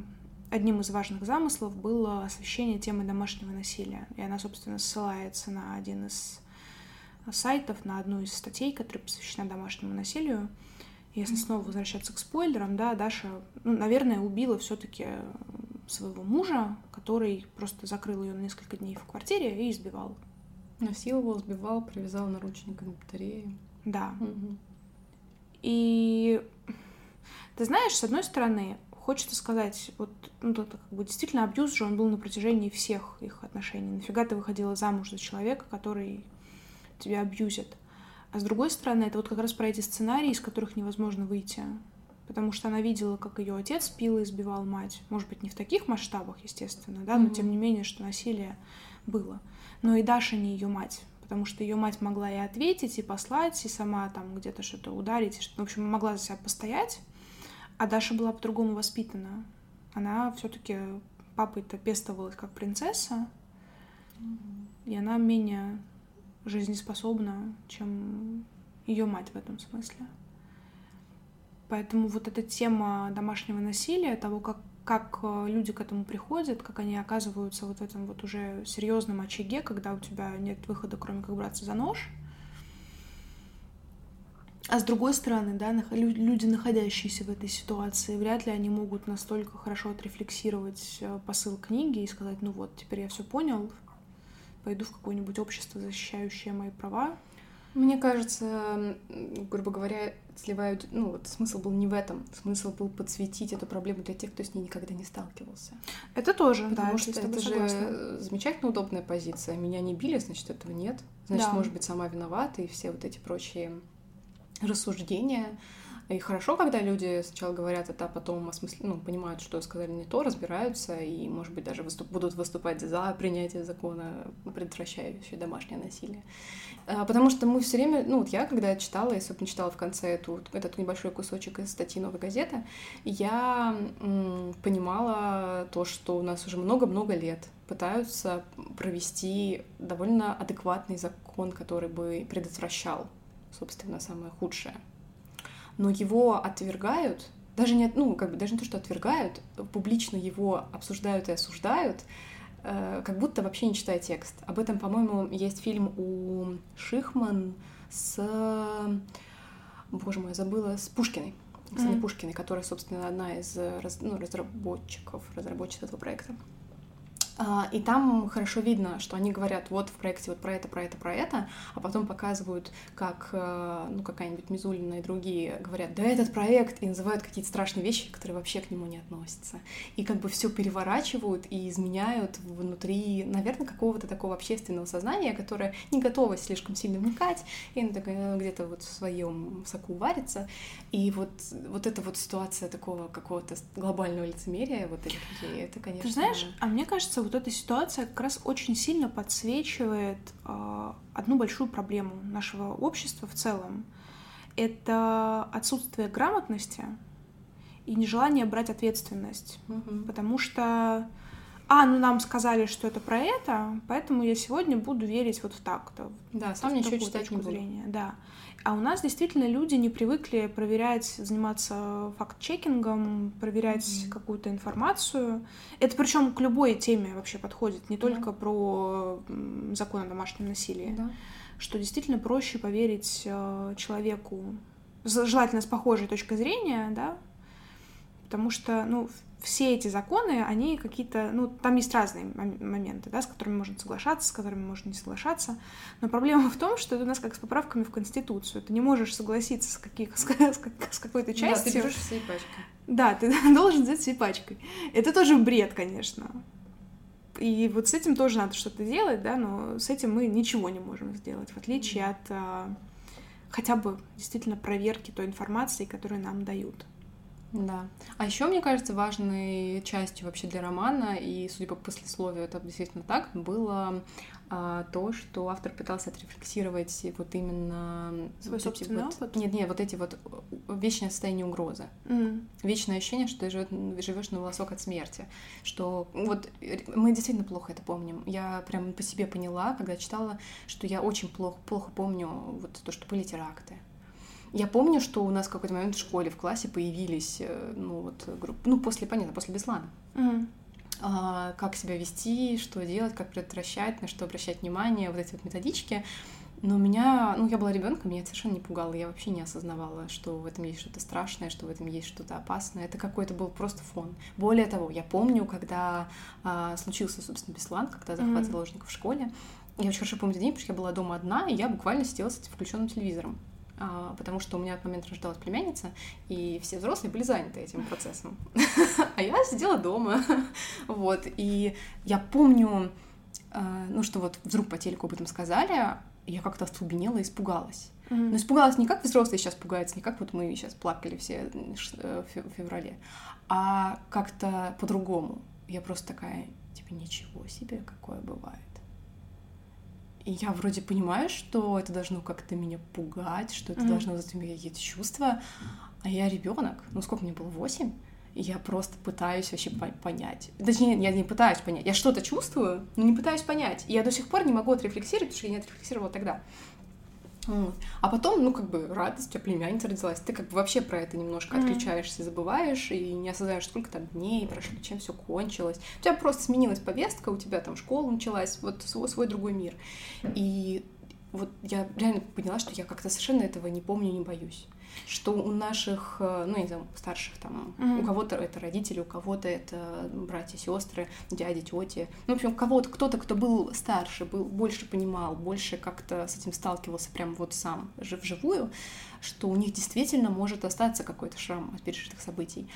одним из важных замыслов было освещение темы домашнего насилия. И она, собственно, ссылается на один из сайтов, на одну из статей, которая посвящена домашнему насилию. Если снова возвращаться к спойлерам, да, Даша, ну, наверное, убила все-таки своего мужа, который просто закрыл ее на несколько дней в квартире и избивал. Насиловал, сбивал, привязал наручниками к батарее. Да. Угу. И ты знаешь, с одной стороны, хочется сказать, вот ну, это как бы действительно абьюз же он был на протяжении всех их отношений. Нафига ты выходила замуж за человека, который тебя абьюзит? А с другой стороны, это вот как раз про эти сценарии, из которых невозможно выйти потому что она видела, как ее отец пил и избивал мать. Может быть, не в таких масштабах, естественно, да, но mm-hmm. тем не менее, что насилие было. Но и Даша не ее мать, потому что ее мать могла и ответить, и послать, и сама там где-то что-то ударить, что, в общем, могла за себя постоять, а Даша была по-другому воспитана. Она все-таки папой-то пестовалась как принцесса, и она менее жизнеспособна, чем ее мать в этом смысле. Поэтому вот эта тема домашнего насилия, того, как, как э, люди к этому приходят, как они оказываются вот в этом вот уже серьезном очаге, когда у тебя нет выхода, кроме как браться за нож. А с другой стороны, да, люди, находящиеся в этой ситуации, вряд ли они могут настолько хорошо отрефлексировать э, посыл книги и сказать, ну вот, теперь я все понял, пойду в какое-нибудь общество, защищающее мои права, мне кажется, грубо говоря, сливают, ну вот смысл был не в этом, смысл был подсветить эту проблему для тех, кто с ней никогда не сталкивался. Это тоже, Потому да, что это же замечательно удобная позиция. Меня не били, значит, этого нет. Значит, да. может быть, сама виновата и все вот эти прочие рассуждения. И хорошо, когда люди сначала говорят это, а потом осмысл... ну, понимают, что сказали не то, разбираются и, может быть, даже выступ... будут выступать за принятие закона, предотвращающего домашнее насилие. А, потому что мы все время, ну вот я, когда читала, я, собственно, читала в конце эту, этот небольшой кусочек из статьи «Новой газеты», я понимала то, что у нас уже много-много лет пытаются провести довольно адекватный закон, который бы предотвращал, собственно, самое худшее. Но его отвергают, даже не, ну, как бы даже не то, что отвергают, публично его обсуждают и осуждают, как будто вообще не читая текст. Об этом, по-моему, есть фильм у Шихман с... Боже мой, забыла, с Пушкиной. С mm-hmm. Пушкиной, которая, собственно, одна из раз, ну, разработчиков, разработчиц этого проекта. А, и там хорошо видно, что они говорят вот в проекте вот про это, про это, про это, а потом показывают, как э, ну, какая-нибудь Мизулина и другие говорят, да этот проект, и называют какие-то страшные вещи, которые вообще к нему не относятся. И как бы все переворачивают и изменяют внутри, наверное, какого-то такого общественного сознания, которое не готово слишком сильно вникать, и где-то вот в своем соку варится. И вот, вот эта вот ситуация такого какого-то глобального лицемерия вот людей, это, конечно... Ты знаешь, а мне кажется, вот эта ситуация как раз очень сильно подсвечивает э, одну большую проблему нашего общества в целом. Это отсутствие грамотности и нежелание брать ответственность. Угу. Потому что, а, ну нам сказали, что это про это, поэтому я сегодня буду верить вот в так-то. Да, сам ничего читать не буду. Зрения. Да. А у нас действительно люди не привыкли проверять, заниматься факт-чекингом, проверять mm-hmm. какую-то информацию. Это причем к любой теме вообще подходит, не только yeah. про закон о домашнем насилии. Да. Что действительно проще поверить э, человеку, желательно с похожей точкой зрения, да, потому что, ну, все эти законы, они какие-то, ну, там есть разные моменты, да, с которыми можно соглашаться, с которыми можно не соглашаться, но проблема в том, что это у нас как с поправками в Конституцию, ты не можешь согласиться с, каких, с, с какой-то частью. Да, ты берешь всей пачкой. Да, ты (laughs) должен взять всей пачкой. Это тоже бред, конечно. И вот с этим тоже надо что-то делать, да, но с этим мы ничего не можем сделать, в отличие от а, хотя бы действительно проверки той информации, которую нам дают. Да. А еще, мне кажется, важной частью вообще для романа, и, судя по послесловию, это действительно так, было а, то, что автор пытался отрефлексировать вот именно... Свой вот собственный вот, опыт? Нет, нет, вот эти вот э, вечное состояние угрозы. Mm. Вечное ощущение, что ты живешь на волосок от смерти. Что вот мы действительно плохо это помним. Я прям по себе поняла, когда читала, что я очень плохо, плохо помню вот то, что были теракты я помню, что у нас в какой-то момент в школе, в классе появились, э, ну вот, группы, ну после, понятно, после Беслана. Mm. А, как себя вести, что делать, как предотвращать, на что обращать внимание, вот эти вот методички. Но меня, ну, я была ребенком, меня это совершенно не пугало, я вообще не осознавала, что в этом есть что-то страшное, что в этом есть что-то опасное. Это какой-то был просто фон. Более того, я помню, когда а, случился, собственно, Беслан, когда захват mm-hmm. заложников в школе, я очень хорошо помню день, потому что я была дома одна, и я буквально сидела с этим включенным телевизором. А, потому что у меня в этот момент рождалась племянница, и все взрослые были заняты этим процессом. (laughs) А я сидела дома, (laughs) вот, и я помню, а, ну, что вот вдруг по телеку об этом сказали, я как-то остолбенела и испугалась. Но испугалась не как взрослые сейчас пугаются, не как вот мы сейчас плакали все э, в феврале, а как-то по-другому. Я просто такая, типа, ничего себе, какое бывает. И я вроде понимаю, что это должно как-то меня пугать, что это mm-hmm. должно вызвать у меня какие-то чувства, а я ребенок. Ну сколько мне было? Восемь? И я просто пытаюсь вообще понять. Точнее, я не пытаюсь понять. Я что-то чувствую, но не пытаюсь понять. И я до сих пор не могу отрефлексировать, потому что я не отрефлексировала тогда. А потом, ну, как бы, радость, у тебя племянница родилась, ты как бы вообще про это немножко mm-hmm. отключаешься, забываешь и не осознаешь, сколько там дней прошло, чем все кончилось. У тебя просто сменилась повестка, у тебя там школа началась, вот свой, свой другой мир. И вот я реально поняла, что я как-то совершенно этого не помню, не боюсь что у наших, э, ну, не знаю, старших там, mm-hmm. у кого-то это родители, у кого-то это братья, сестры, дяди, тети. Ну, в общем, кого-то, кто-то, кто был старше, был, больше понимал, больше как-то с этим сталкивался прям вот сам, вживую, что у них действительно может остаться какой-то шрам от пережитых событий.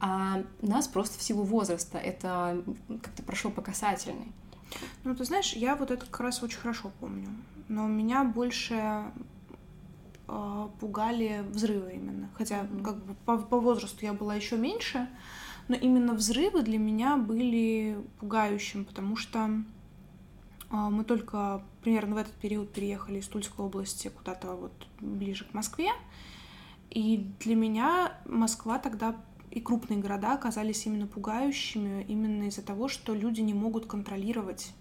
А нас просто в силу возраста это как-то прошло по касательной. Ну, ты знаешь, я вот это как раз очень хорошо помню. Но у меня больше пугали взрывы именно. Хотя mm-hmm. как бы по, по возрасту я была еще меньше, но именно взрывы для меня были пугающим, потому что э, мы только примерно в этот период переехали из Тульской области куда-то вот ближе к Москве. И для меня Москва тогда и крупные города оказались именно пугающими именно из-за того, что люди не могут контролировать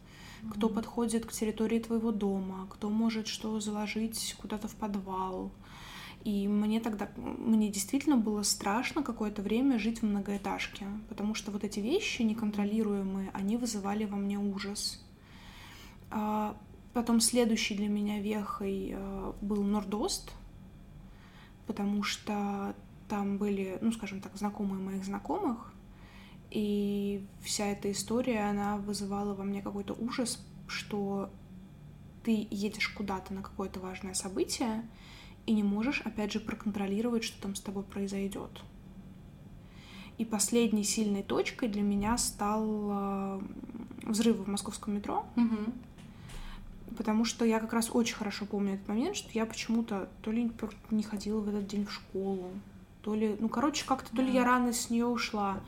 кто подходит к территории твоего дома, кто может что заложить куда-то в подвал. И мне тогда, мне действительно было страшно какое-то время жить в многоэтажке, потому что вот эти вещи неконтролируемые, они вызывали во мне ужас. А потом следующий для меня вехой э, был Нордост, потому что там были, ну, скажем так, знакомые моих знакомых, и вся эта история, она вызывала во мне какой-то ужас, что ты едешь куда-то на какое-то важное событие и не можешь, опять же, проконтролировать, что там с тобой произойдет. И последней сильной точкой для меня стал э, взрыв в московском метро. Угу. Потому что я как раз очень хорошо помню этот момент, что я почему-то то ли не ходила в этот день в школу, то ли, ну, короче, как-то то ли я рано с нее ушла.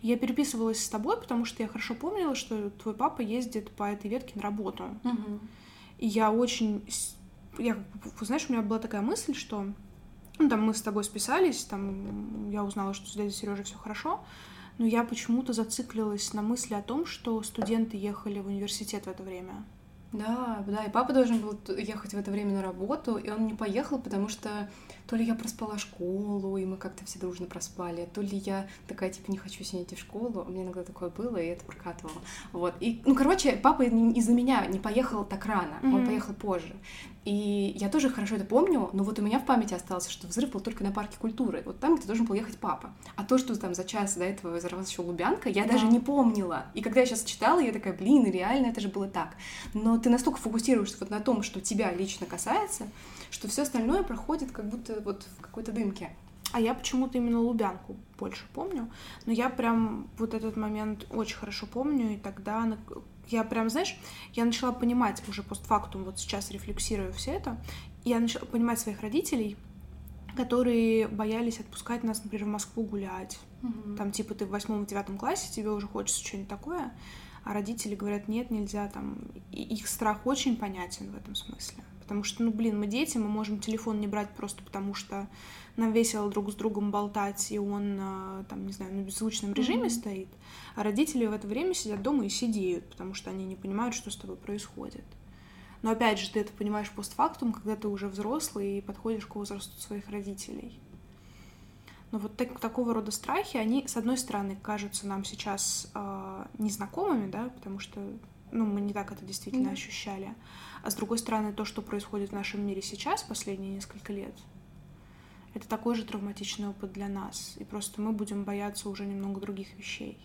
я переписывалась с тобой, потому что я хорошо помнила, что твой папа ездит по этой ветке на работу. Угу. И я очень, я, знаешь, у меня была такая мысль, что, ну, там мы с тобой списались, там я узнала, что с дядей Сережей все хорошо, но я почему-то зациклилась на мысли о том, что студенты ехали в университет в это время. Да, да, и папа должен был ехать в это время на работу, и он не поехал, потому что то ли я проспала школу, и мы как-то все дружно проспали, то ли я такая, типа, не хочу сегодня идти в школу, у меня иногда такое было, и это прокатывало. Вот, и, ну, короче, папа из-за меня не поехал так рано, mm-hmm. он поехал позже. И я тоже хорошо это помню, но вот у меня в памяти осталось, что взрыв был только на парке культуры, вот там, где должен был ехать папа. А то, что там за час до этого взорвалась еще Лубянка, я да. даже не помнила. И когда я сейчас читала, я такая, блин, реально это же было так. Но ты настолько фокусируешься вот на том, что тебя лично касается, что все остальное проходит как будто вот в какой-то дымке. А я почему-то именно Лубянку больше помню. Но я прям вот этот момент очень хорошо помню, и тогда я прям, знаешь, я начала понимать уже постфактум, вот сейчас рефлексируя все это, я начала понимать своих родителей, которые боялись отпускать нас, например, в Москву гулять. Мгм. Там, типа, ты в восьмом-девятом классе, тебе уже хочется что-нибудь такое, а родители говорят, нет, нельзя, там, и их страх очень понятен в этом смысле. Потому что, ну, блин, мы дети, мы можем телефон не брать просто потому, что нам весело друг с другом болтать, и он, а, там, не знаю, на беззвучном режиме Мгм. стоит, а родители в это время сидят дома и сидеют, потому что они не понимают, что с тобой происходит. Но опять же, ты это понимаешь постфактум, когда ты уже взрослый и подходишь к возрасту своих родителей. Но вот так- такого рода страхи, они, с одной стороны, кажутся нам сейчас э, незнакомыми, да, потому что ну, мы не так это действительно Да. ощущали. А с другой стороны, то, что происходит в нашем мире сейчас, последние несколько лет, это такой же травматичный опыт для нас. И просто мы будем бояться уже немного других вещей.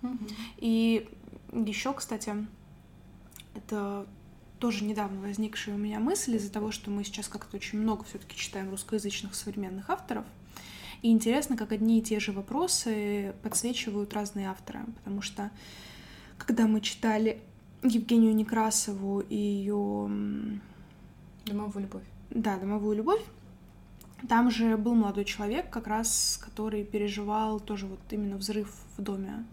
Мгм. И еще, кстати, это тоже недавно возникшая у меня мысль из-за того, что мы сейчас как-то очень много все-таки читаем русскоязычных современных авторов. И интересно, как одни и те же вопросы подсвечивают разные авторы. Потому что когда мы читали Евгению Некрасову и ее Домовую любовь. да, домовую любовь. Там же был молодой человек, как раз, который переживал тоже вот именно взрыв в доме.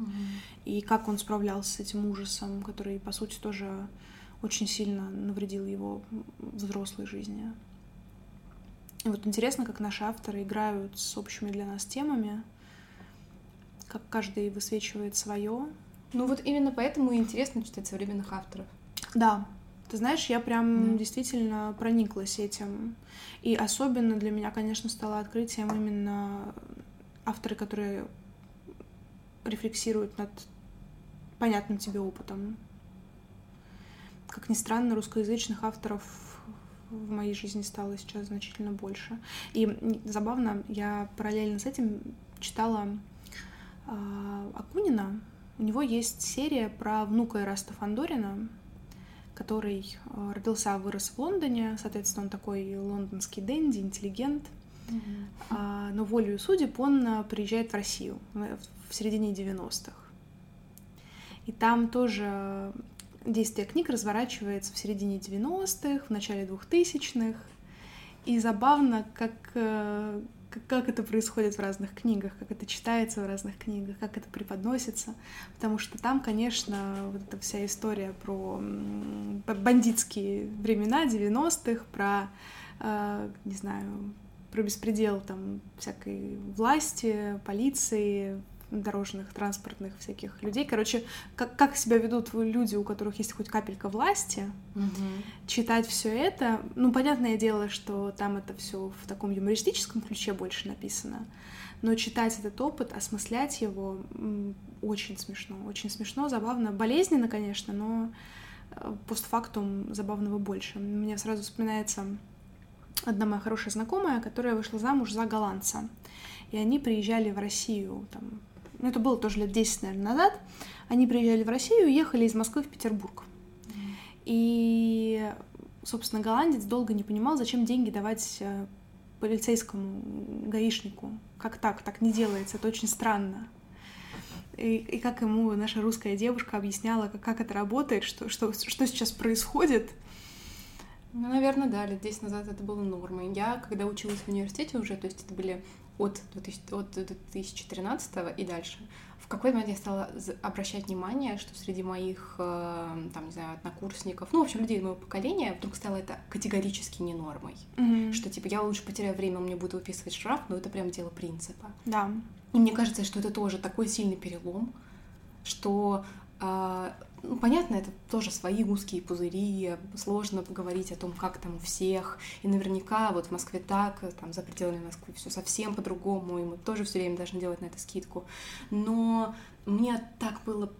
И как он справлялся с этим ужасом, который, по сути, тоже очень сильно навредил его взрослой жизни. И вот интересно, как наши авторы играют с общими для нас темами, как каждый высвечивает свое. Ну вот именно поэтому и интересно читать современных авторов. Да, ты знаешь, я прям Да. действительно прониклась этим. И особенно для меня, конечно, стало открытием именно авторы, которые рефлексируют над понятным тебе опытом. Как ни странно, русскоязычных авторов в моей жизни стало сейчас значительно больше. И забавно, я параллельно с этим читала а, Акунина. У него есть серия про внука Эраста Фандорина, который а, родился, вырос в Лондоне. Соответственно, он такой лондонский дэнди, интеллигент. А, но волею судеб он а, приезжает в Россию в в середине 90-х. И там тоже действие книг разворачивается в середине 90-х, в начале 2000-х. И забавно, как, э, как, это происходит в разных книгах, как это читается в разных книгах, как это преподносится. Потому что там, конечно, вот эта вся история про бандитские времена 90-х, про, э, не знаю, про беспредел там всякой власти, полиции, дорожных, транспортных всяких людей. Короче, как, как себя ведут люди, у которых есть хоть капелька власти, читать все это. Ну, понятное дело, что там это все в таком юмористическом ключе больше написано. Но читать этот опыт, осмыслять его очень смешно. Очень смешно, забавно. Болезненно, конечно, но э, постфактум забавного больше. Мне сразу вспоминается одна моя хорошая знакомая, которая вышла замуж за голландца. И они приезжали в Россию, там, ну, это было тоже лет 10, наверное, назад. Они приезжали в Россию и ехали из Москвы в Петербург. И, собственно, голландец долго не понимал, зачем деньги давать э, полицейскому гаишнику. Как так? Так не делается, это очень странно. И, и как ему наша русская девушка объясняла, как, как это работает, что, что, что сейчас происходит. Ну, наверное, да, лет 10 назад это было нормой. Я, когда училась в университете уже, то есть это были от, 2000, от 2013 и дальше, в какой-то момент я стала обращать внимание, что среди моих, э, там, не знаю, однокурсников, ну, в общем, людей моего поколения, вдруг стало это категорически не нормой. Что, типа, я лучше потеряю время, он мне будет выписывать штраф, но это прям дело принципа. Да. И мне кажется, что это тоже такой сильный перелом, что, а, ну, понятно, это тоже свои узкие пузыри, сложно поговорить о том, как там у всех, и наверняка вот в Москве так, там за пределами Москвы все совсем по-другому, и мы тоже все время должны делать на это скидку. Но мне так было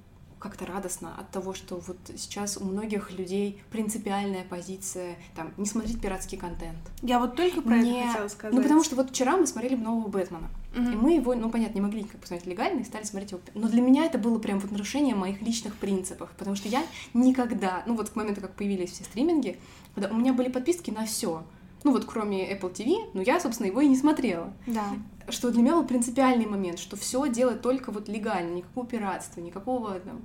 как-то радостно от того, что вот сейчас у многих людей принципиальная позиция, там, не смотреть пиратский контент. Я вот только про Не- это хотела сказать. Ну, потому что вот вчера мы смотрели нового Бэтмена. Мгм. И мы его, ну, понятно, не могли никак посмотреть легально и стали смотреть его. Но для меня это было прям вот нарушение моих личных принципов, потому что я никогда, ну вот к моменту, как появились все стриминги, когда у меня были подписки на все. Ну вот кроме Apple TV, но я, собственно, его и не смотрела. Да. Что для меня был принципиальный момент, что все делать только вот легально, никакого пиратства, никакого там.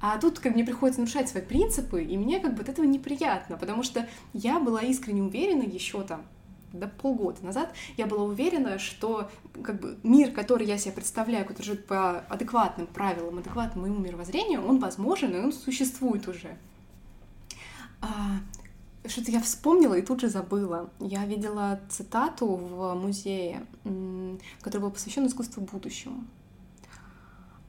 А тут как мне приходится нарушать свои принципы, и мне как бы от этого неприятно, потому что я была искренне уверена еще там до полгода назад я была уверена, что как бы мир, который я себе представляю, который живет по адекватным правилам, адекватному моему мировоззрению, он возможен, и он существует уже. А, что-то я вспомнила и тут же забыла. Я видела цитату в музее, который был посвящен искусству будущего.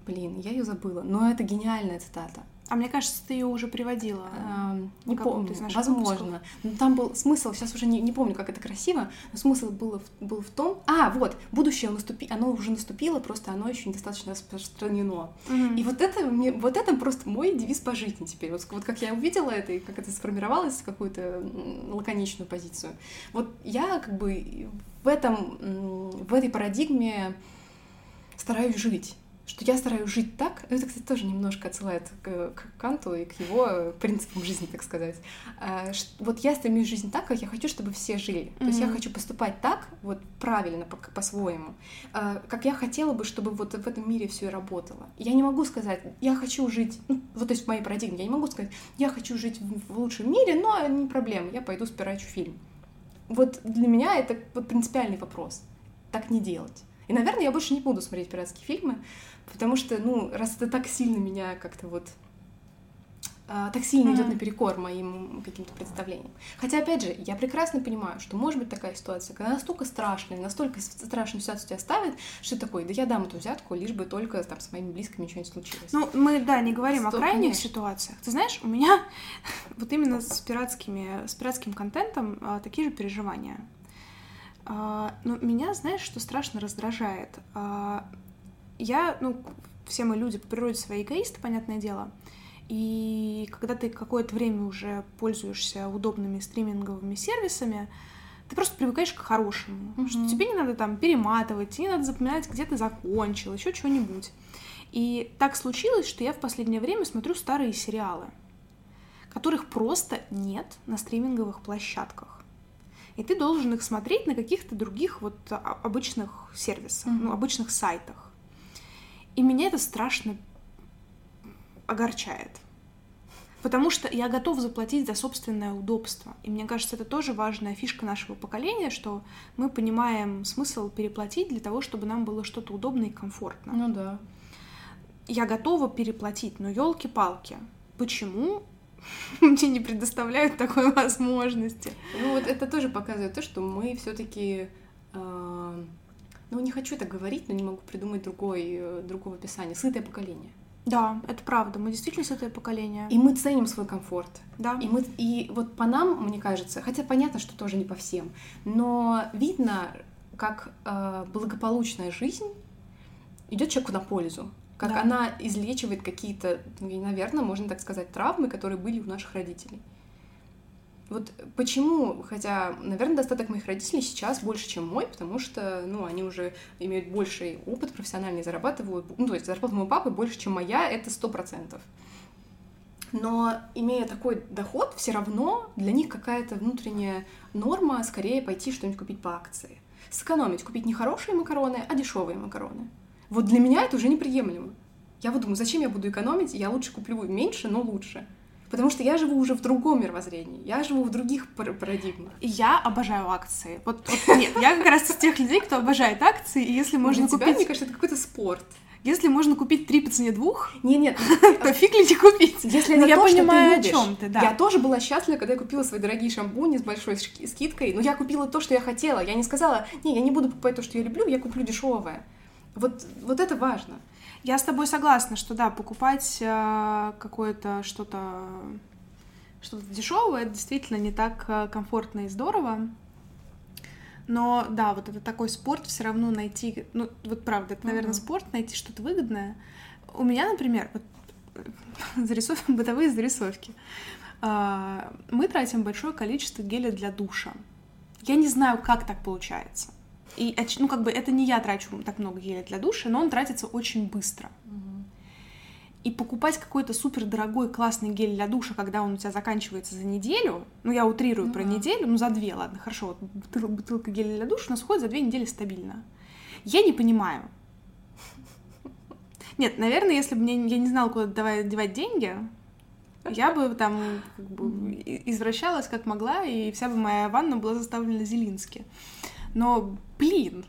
Блин, я ее забыла, но это гениальная цитата. А мне кажется, ты ее уже приводила. А, не помню, возможно. Но там был смысл, сейчас уже не, не помню, как это красиво, но смысл был, был в том... А, вот, будущее наступи, оно уже наступило, просто оно еще недостаточно распространено. Mm-hmm. И вот это, мне, вот это просто мой девиз по жизни теперь. Вот, вот как я увидела это, и как это сформировалось в какую-то лаконичную позицию. Вот я как бы в этом, в этой парадигме стараюсь жить что я стараюсь жить так, это, кстати, тоже немножко отсылает к, к Канту и к его принципам жизни, так сказать. А, вот я стремлюсь жизнь так, как я хочу, чтобы все жили. Mm-hmm. То есть я хочу поступать так, вот правильно, по- по-своему, а, как я хотела бы, чтобы вот в этом мире все и работало. Я не могу сказать, я хочу жить, ну, вот то есть в моей парадигме, я не могу сказать, я хочу жить в, в лучшем мире, но не проблема, я пойду спирачу фильм. Вот для меня это вот принципиальный вопрос. Так не делать. И, наверное, я больше не буду смотреть пиратские фильмы, потому что, ну, раз это так сильно меня как-то вот а, так сильно mm-hmm. идет наперекор моим каким-то представлениям. Хотя, опять же, я прекрасно понимаю, что может быть такая ситуация, когда настолько страшная, настолько страшную ситуацию тебя ставит, что такое, да я дам эту взятку, лишь бы только там с моими близкими ничего не случилось. Ну, мы, да, не говорим Стоп, о крайних конечно. ситуациях. Ты знаешь, у меня (laughs) вот именно с пиратскими, с пиратским контентом а, такие же переживания. А, но меня, знаешь, что страшно раздражает? А, я, ну, все мы люди по природе свои эгоисты, понятное дело. И когда ты какое-то время уже пользуешься удобными стриминговыми сервисами, ты просто привыкаешь к хорошему, mm-hmm. что тебе не надо там перематывать, тебе не надо запоминать, где ты закончил, еще чего-нибудь. И так случилось, что я в последнее время смотрю старые сериалы, которых просто нет на стриминговых площадках. И ты должен их смотреть на каких-то других вот обычных сервисах, mm-hmm. ну, обычных сайтах. И меня это страшно огорчает. Потому что я готов заплатить за собственное удобство. И мне кажется, это тоже важная фишка нашего поколения, что мы понимаем смысл переплатить для того, чтобы нам было что-то удобно и комфортно. Ну да. Я готова переплатить, но елки-палки, почему (laughs) мне не предоставляют такой возможности? Ну вот это тоже показывает то, что мы все-таки э, ну, не хочу это говорить, но не могу придумать другой, э, другого описания. Сытое поколение. Да, это правда. Мы действительно сытое поколение. И мы ценим свой комфорт. Да. И, мы, и вот по нам, мне кажется, хотя понятно, что тоже не по всем, но видно, как э, благополучная жизнь идет человеку на пользу. Как да. она излечивает какие-то, ну, наверное, можно так сказать, травмы, которые были у наших родителей. Вот почему, хотя, наверное, достаток моих родителей сейчас больше, чем мой, потому что, ну, они уже имеют больший опыт профессиональный, зарабатывают, ну, то есть зарплата моего папы больше, чем моя, это сто процентов. Но имея такой доход, все равно для них какая-то внутренняя норма скорее пойти что-нибудь купить по акции. Сэкономить, купить не хорошие макароны, а дешевые макароны. Вот для меня это уже неприемлемо. Я вот думаю, зачем я буду экономить, я лучше куплю меньше, но лучше. Потому что я живу уже в другом мировоззрении, я живу в других парадигмах. Я обожаю акции. Вот, вот нет, я как раз из тех людей, кто обожает акции, и если можно Для купить... Тебя, мне кажется, это какой-то спорт. Если можно купить три по цене двух, не, нет, (laughs) то фиг ли не купить. Если это я то, понимаю, что ты о чем ты, да. Я тоже была счастлива, когда я купила свои дорогие шампуни с большой скидкой, но я купила то, что я хотела. Я не сказала, не, я не буду покупать то, что я люблю, я куплю дешевое. Вот, вот это важно. Я с тобой согласна, что да, покупать э, какое-то что-то что-то дешевое, это действительно не так э, комфортно и здорово. Но да, вот это такой спорт все равно найти, ну вот правда, это, наверное, uh-huh. спорт найти что-то выгодное. У меня, например, вот (laughs) зарисовки, бытовые зарисовки. А, мы тратим большое количество геля для душа. Я не знаю, как так получается. И, ну, как бы, это не я трачу так много геля для душа, но он тратится очень быстро. И покупать какой-то супер дорогой классный гель для душа, когда он у тебя заканчивается за неделю, ну, я утрирую ну, про неделю, ну, за две, ладно, хорошо, вот бутылка, бутылка геля для душа у нас ходит за две недели стабильно. Я не понимаю. Нет, наверное, если бы мне, я не знала, куда девать деньги, Я бы там как бы извращалась как могла, и вся бы моя ванна была заставлена Зелински. Но, блин,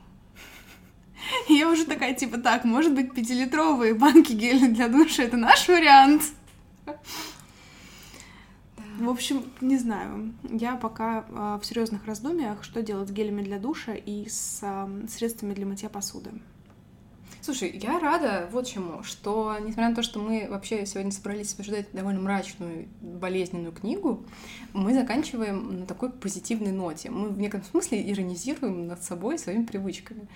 я уже такая, типа, так, может быть, пятилитровые банки геля для душа — это наш вариант? В общем, не знаю. Я пока э, в серьезных раздумьях, что делать с гелями для душа и с э, средствами для мытья посуды. Слушай, я рада вот чему, что, несмотря на то, что мы вообще сегодня собрались обсуждать довольно мрачную, болезненную книгу, мы заканчиваем на такой позитивной ноте. Мы в неком смысле иронизируем над собой своими привычками.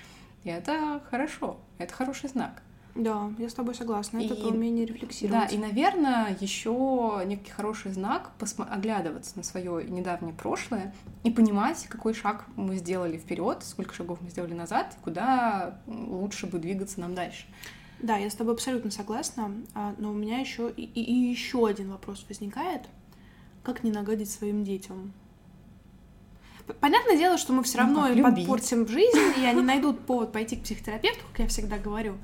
И это хорошо, это хороший знак. Да, я с тобой согласна. Это и, умение рефлексировать. Да, и, наверное, еще некий хороший знак оглядываться на свое недавнее прошлое и понимать, какой шаг мы сделали вперед, сколько шагов мы сделали назад, куда лучше бы двигаться нам дальше. Да, я с тобой абсолютно согласна, а, но у меня еще и, и еще один вопрос возникает: как не нагадить своим детям? Понятное дело, что мы все ну, равно ну, подпортим жизнь, и они (laughs) найдут повод пойти к психотерапевту, как я всегда говорю.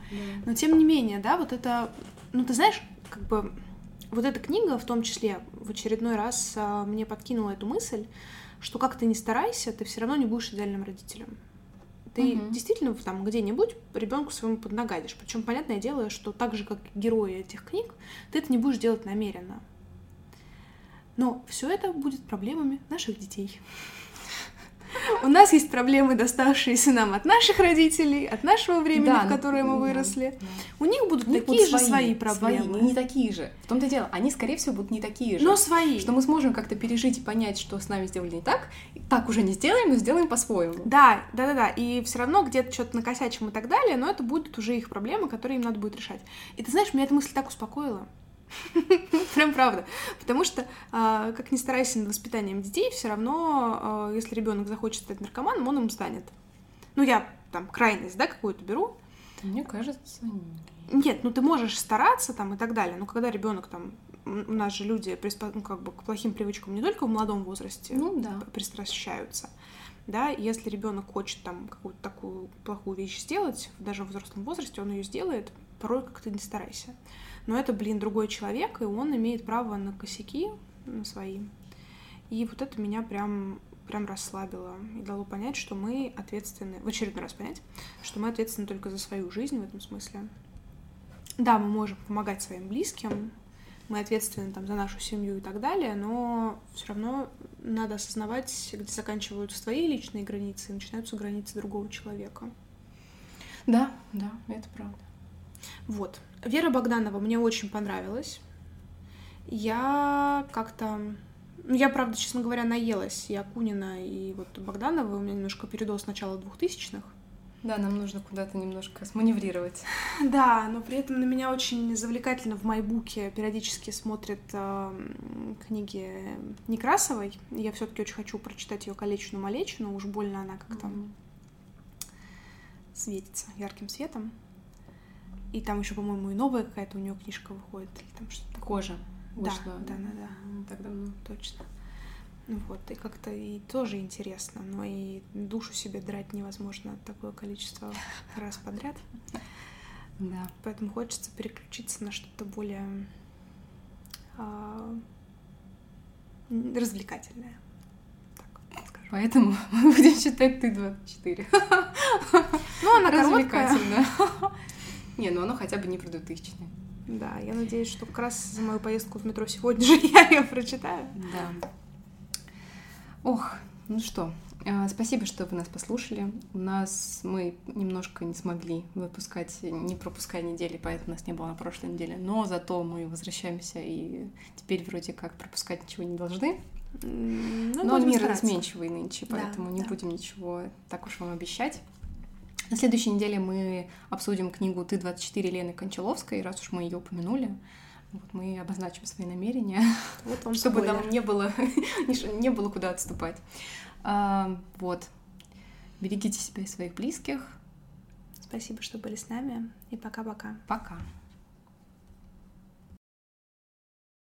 Но тем не менее, да, вот это, ну ты знаешь, как бы вот эта книга в том числе в очередной раз а, мне подкинула эту мысль, что как ты не старайся, ты все равно не будешь идеальным родителем. Ты угу. действительно там где-нибудь ребенку своему поднагадишь. Причем понятное дело, что так же, как герои этих книг, ты это не будешь делать намеренно. Но все это будет проблемами наших детей. У нас есть проблемы, доставшиеся нам от наших родителей, от нашего времени, да, в которое мы выросли. Да. У них будут У них такие будут же свои, свои проблемы. Свои, не такие же. В том-то и дело, они, скорее всего, будут не такие же. Но свои. Что мы сможем как-то пережить и понять, что с нами сделали не так. Так уже не сделаем, но сделаем по-своему. Да, да, да, да. И все равно где-то что-то накосячим и так далее, но это будут уже их проблемы, которые им надо будет решать. И ты знаешь, меня эта мысль так успокоила. (laughs) Прям правда. Потому что, а, как ни старайся над воспитанием детей, все равно, а, если ребенок захочет стать наркоманом, он им станет. Ну, я там крайность, да, какую-то беру. Мне кажется, нет. ну ты можешь стараться там и так далее, но когда ребенок там у нас же люди приспо... ну, как бы к плохим привычкам не только в молодом возрасте ну, да. пристращаются, да, если ребенок хочет там какую-то такую плохую вещь сделать, даже в взрослом возрасте он ее сделает, порой как-то не старайся но это, блин, другой человек, и он имеет право на косяки, на свои. И вот это меня прям прям расслабило и дало понять, что мы ответственны, в очередной раз понять, что мы ответственны только за свою жизнь в этом смысле. Да, мы можем помогать своим близким, мы ответственны там за нашу семью и так далее, но все равно надо осознавать, где заканчиваются твои личные границы и начинаются границы другого человека. Да, да, это правда. Вот. Вера Богданова мне очень понравилась. Я как-то... Ну, я, правда, честно говоря, наелась и Акунина, и вот Богданова. У меня немножко передоз начала двухтысячных. Да, нам нужно куда-то немножко сманеврировать. (laughs) Да, но при этом на меня очень завлекательно в майбуке периодически смотрят э, книги Некрасовой. Я все-таки очень хочу прочитать ее «Колечную малечину». Уж больно она как-то mm-hmm. светится ярким светом. И там еще, по-моему, и новая какая-то у нее книжка выходит, или там что-то. Кожа вышла. Да, да, да, да. Так давно. Точно. Ну вот, и как-то и тоже интересно, но и душу себе драть невозможно такое количество раз подряд. Да. Поэтому хочется переключиться на что-то более а, развлекательное. Так, Поэтому (laughs) мы будем читать ты 24. Ну, она короткая. Не, ну оно хотя бы не 2000 Да, я надеюсь, что как раз за мою поездку в метро сегодня же (laughs) я ее прочитаю. Да. Ох, ну что, а, Спасибо, что вы нас послушали. У нас мы немножко не смогли выпускать, не пропуская недели, поэтому нас не было на прошлой неделе. Но зато мы возвращаемся и теперь вроде как пропускать ничего не должны. Ну, Но мир изменчивый нынче, поэтому да, не да. будем ничего так уж вам обещать. На следующей неделе мы обсудим книгу «Ты-24» Лены Кончаловской, раз уж мы ее упомянули. Вот мы обозначим свои намерения, вот вам чтобы спойлер. нам не было, (laughs) не было куда отступать. А, вот. Берегите себя и своих близких. Спасибо, что были с нами. И пока-пока. Пока. -пока. пока.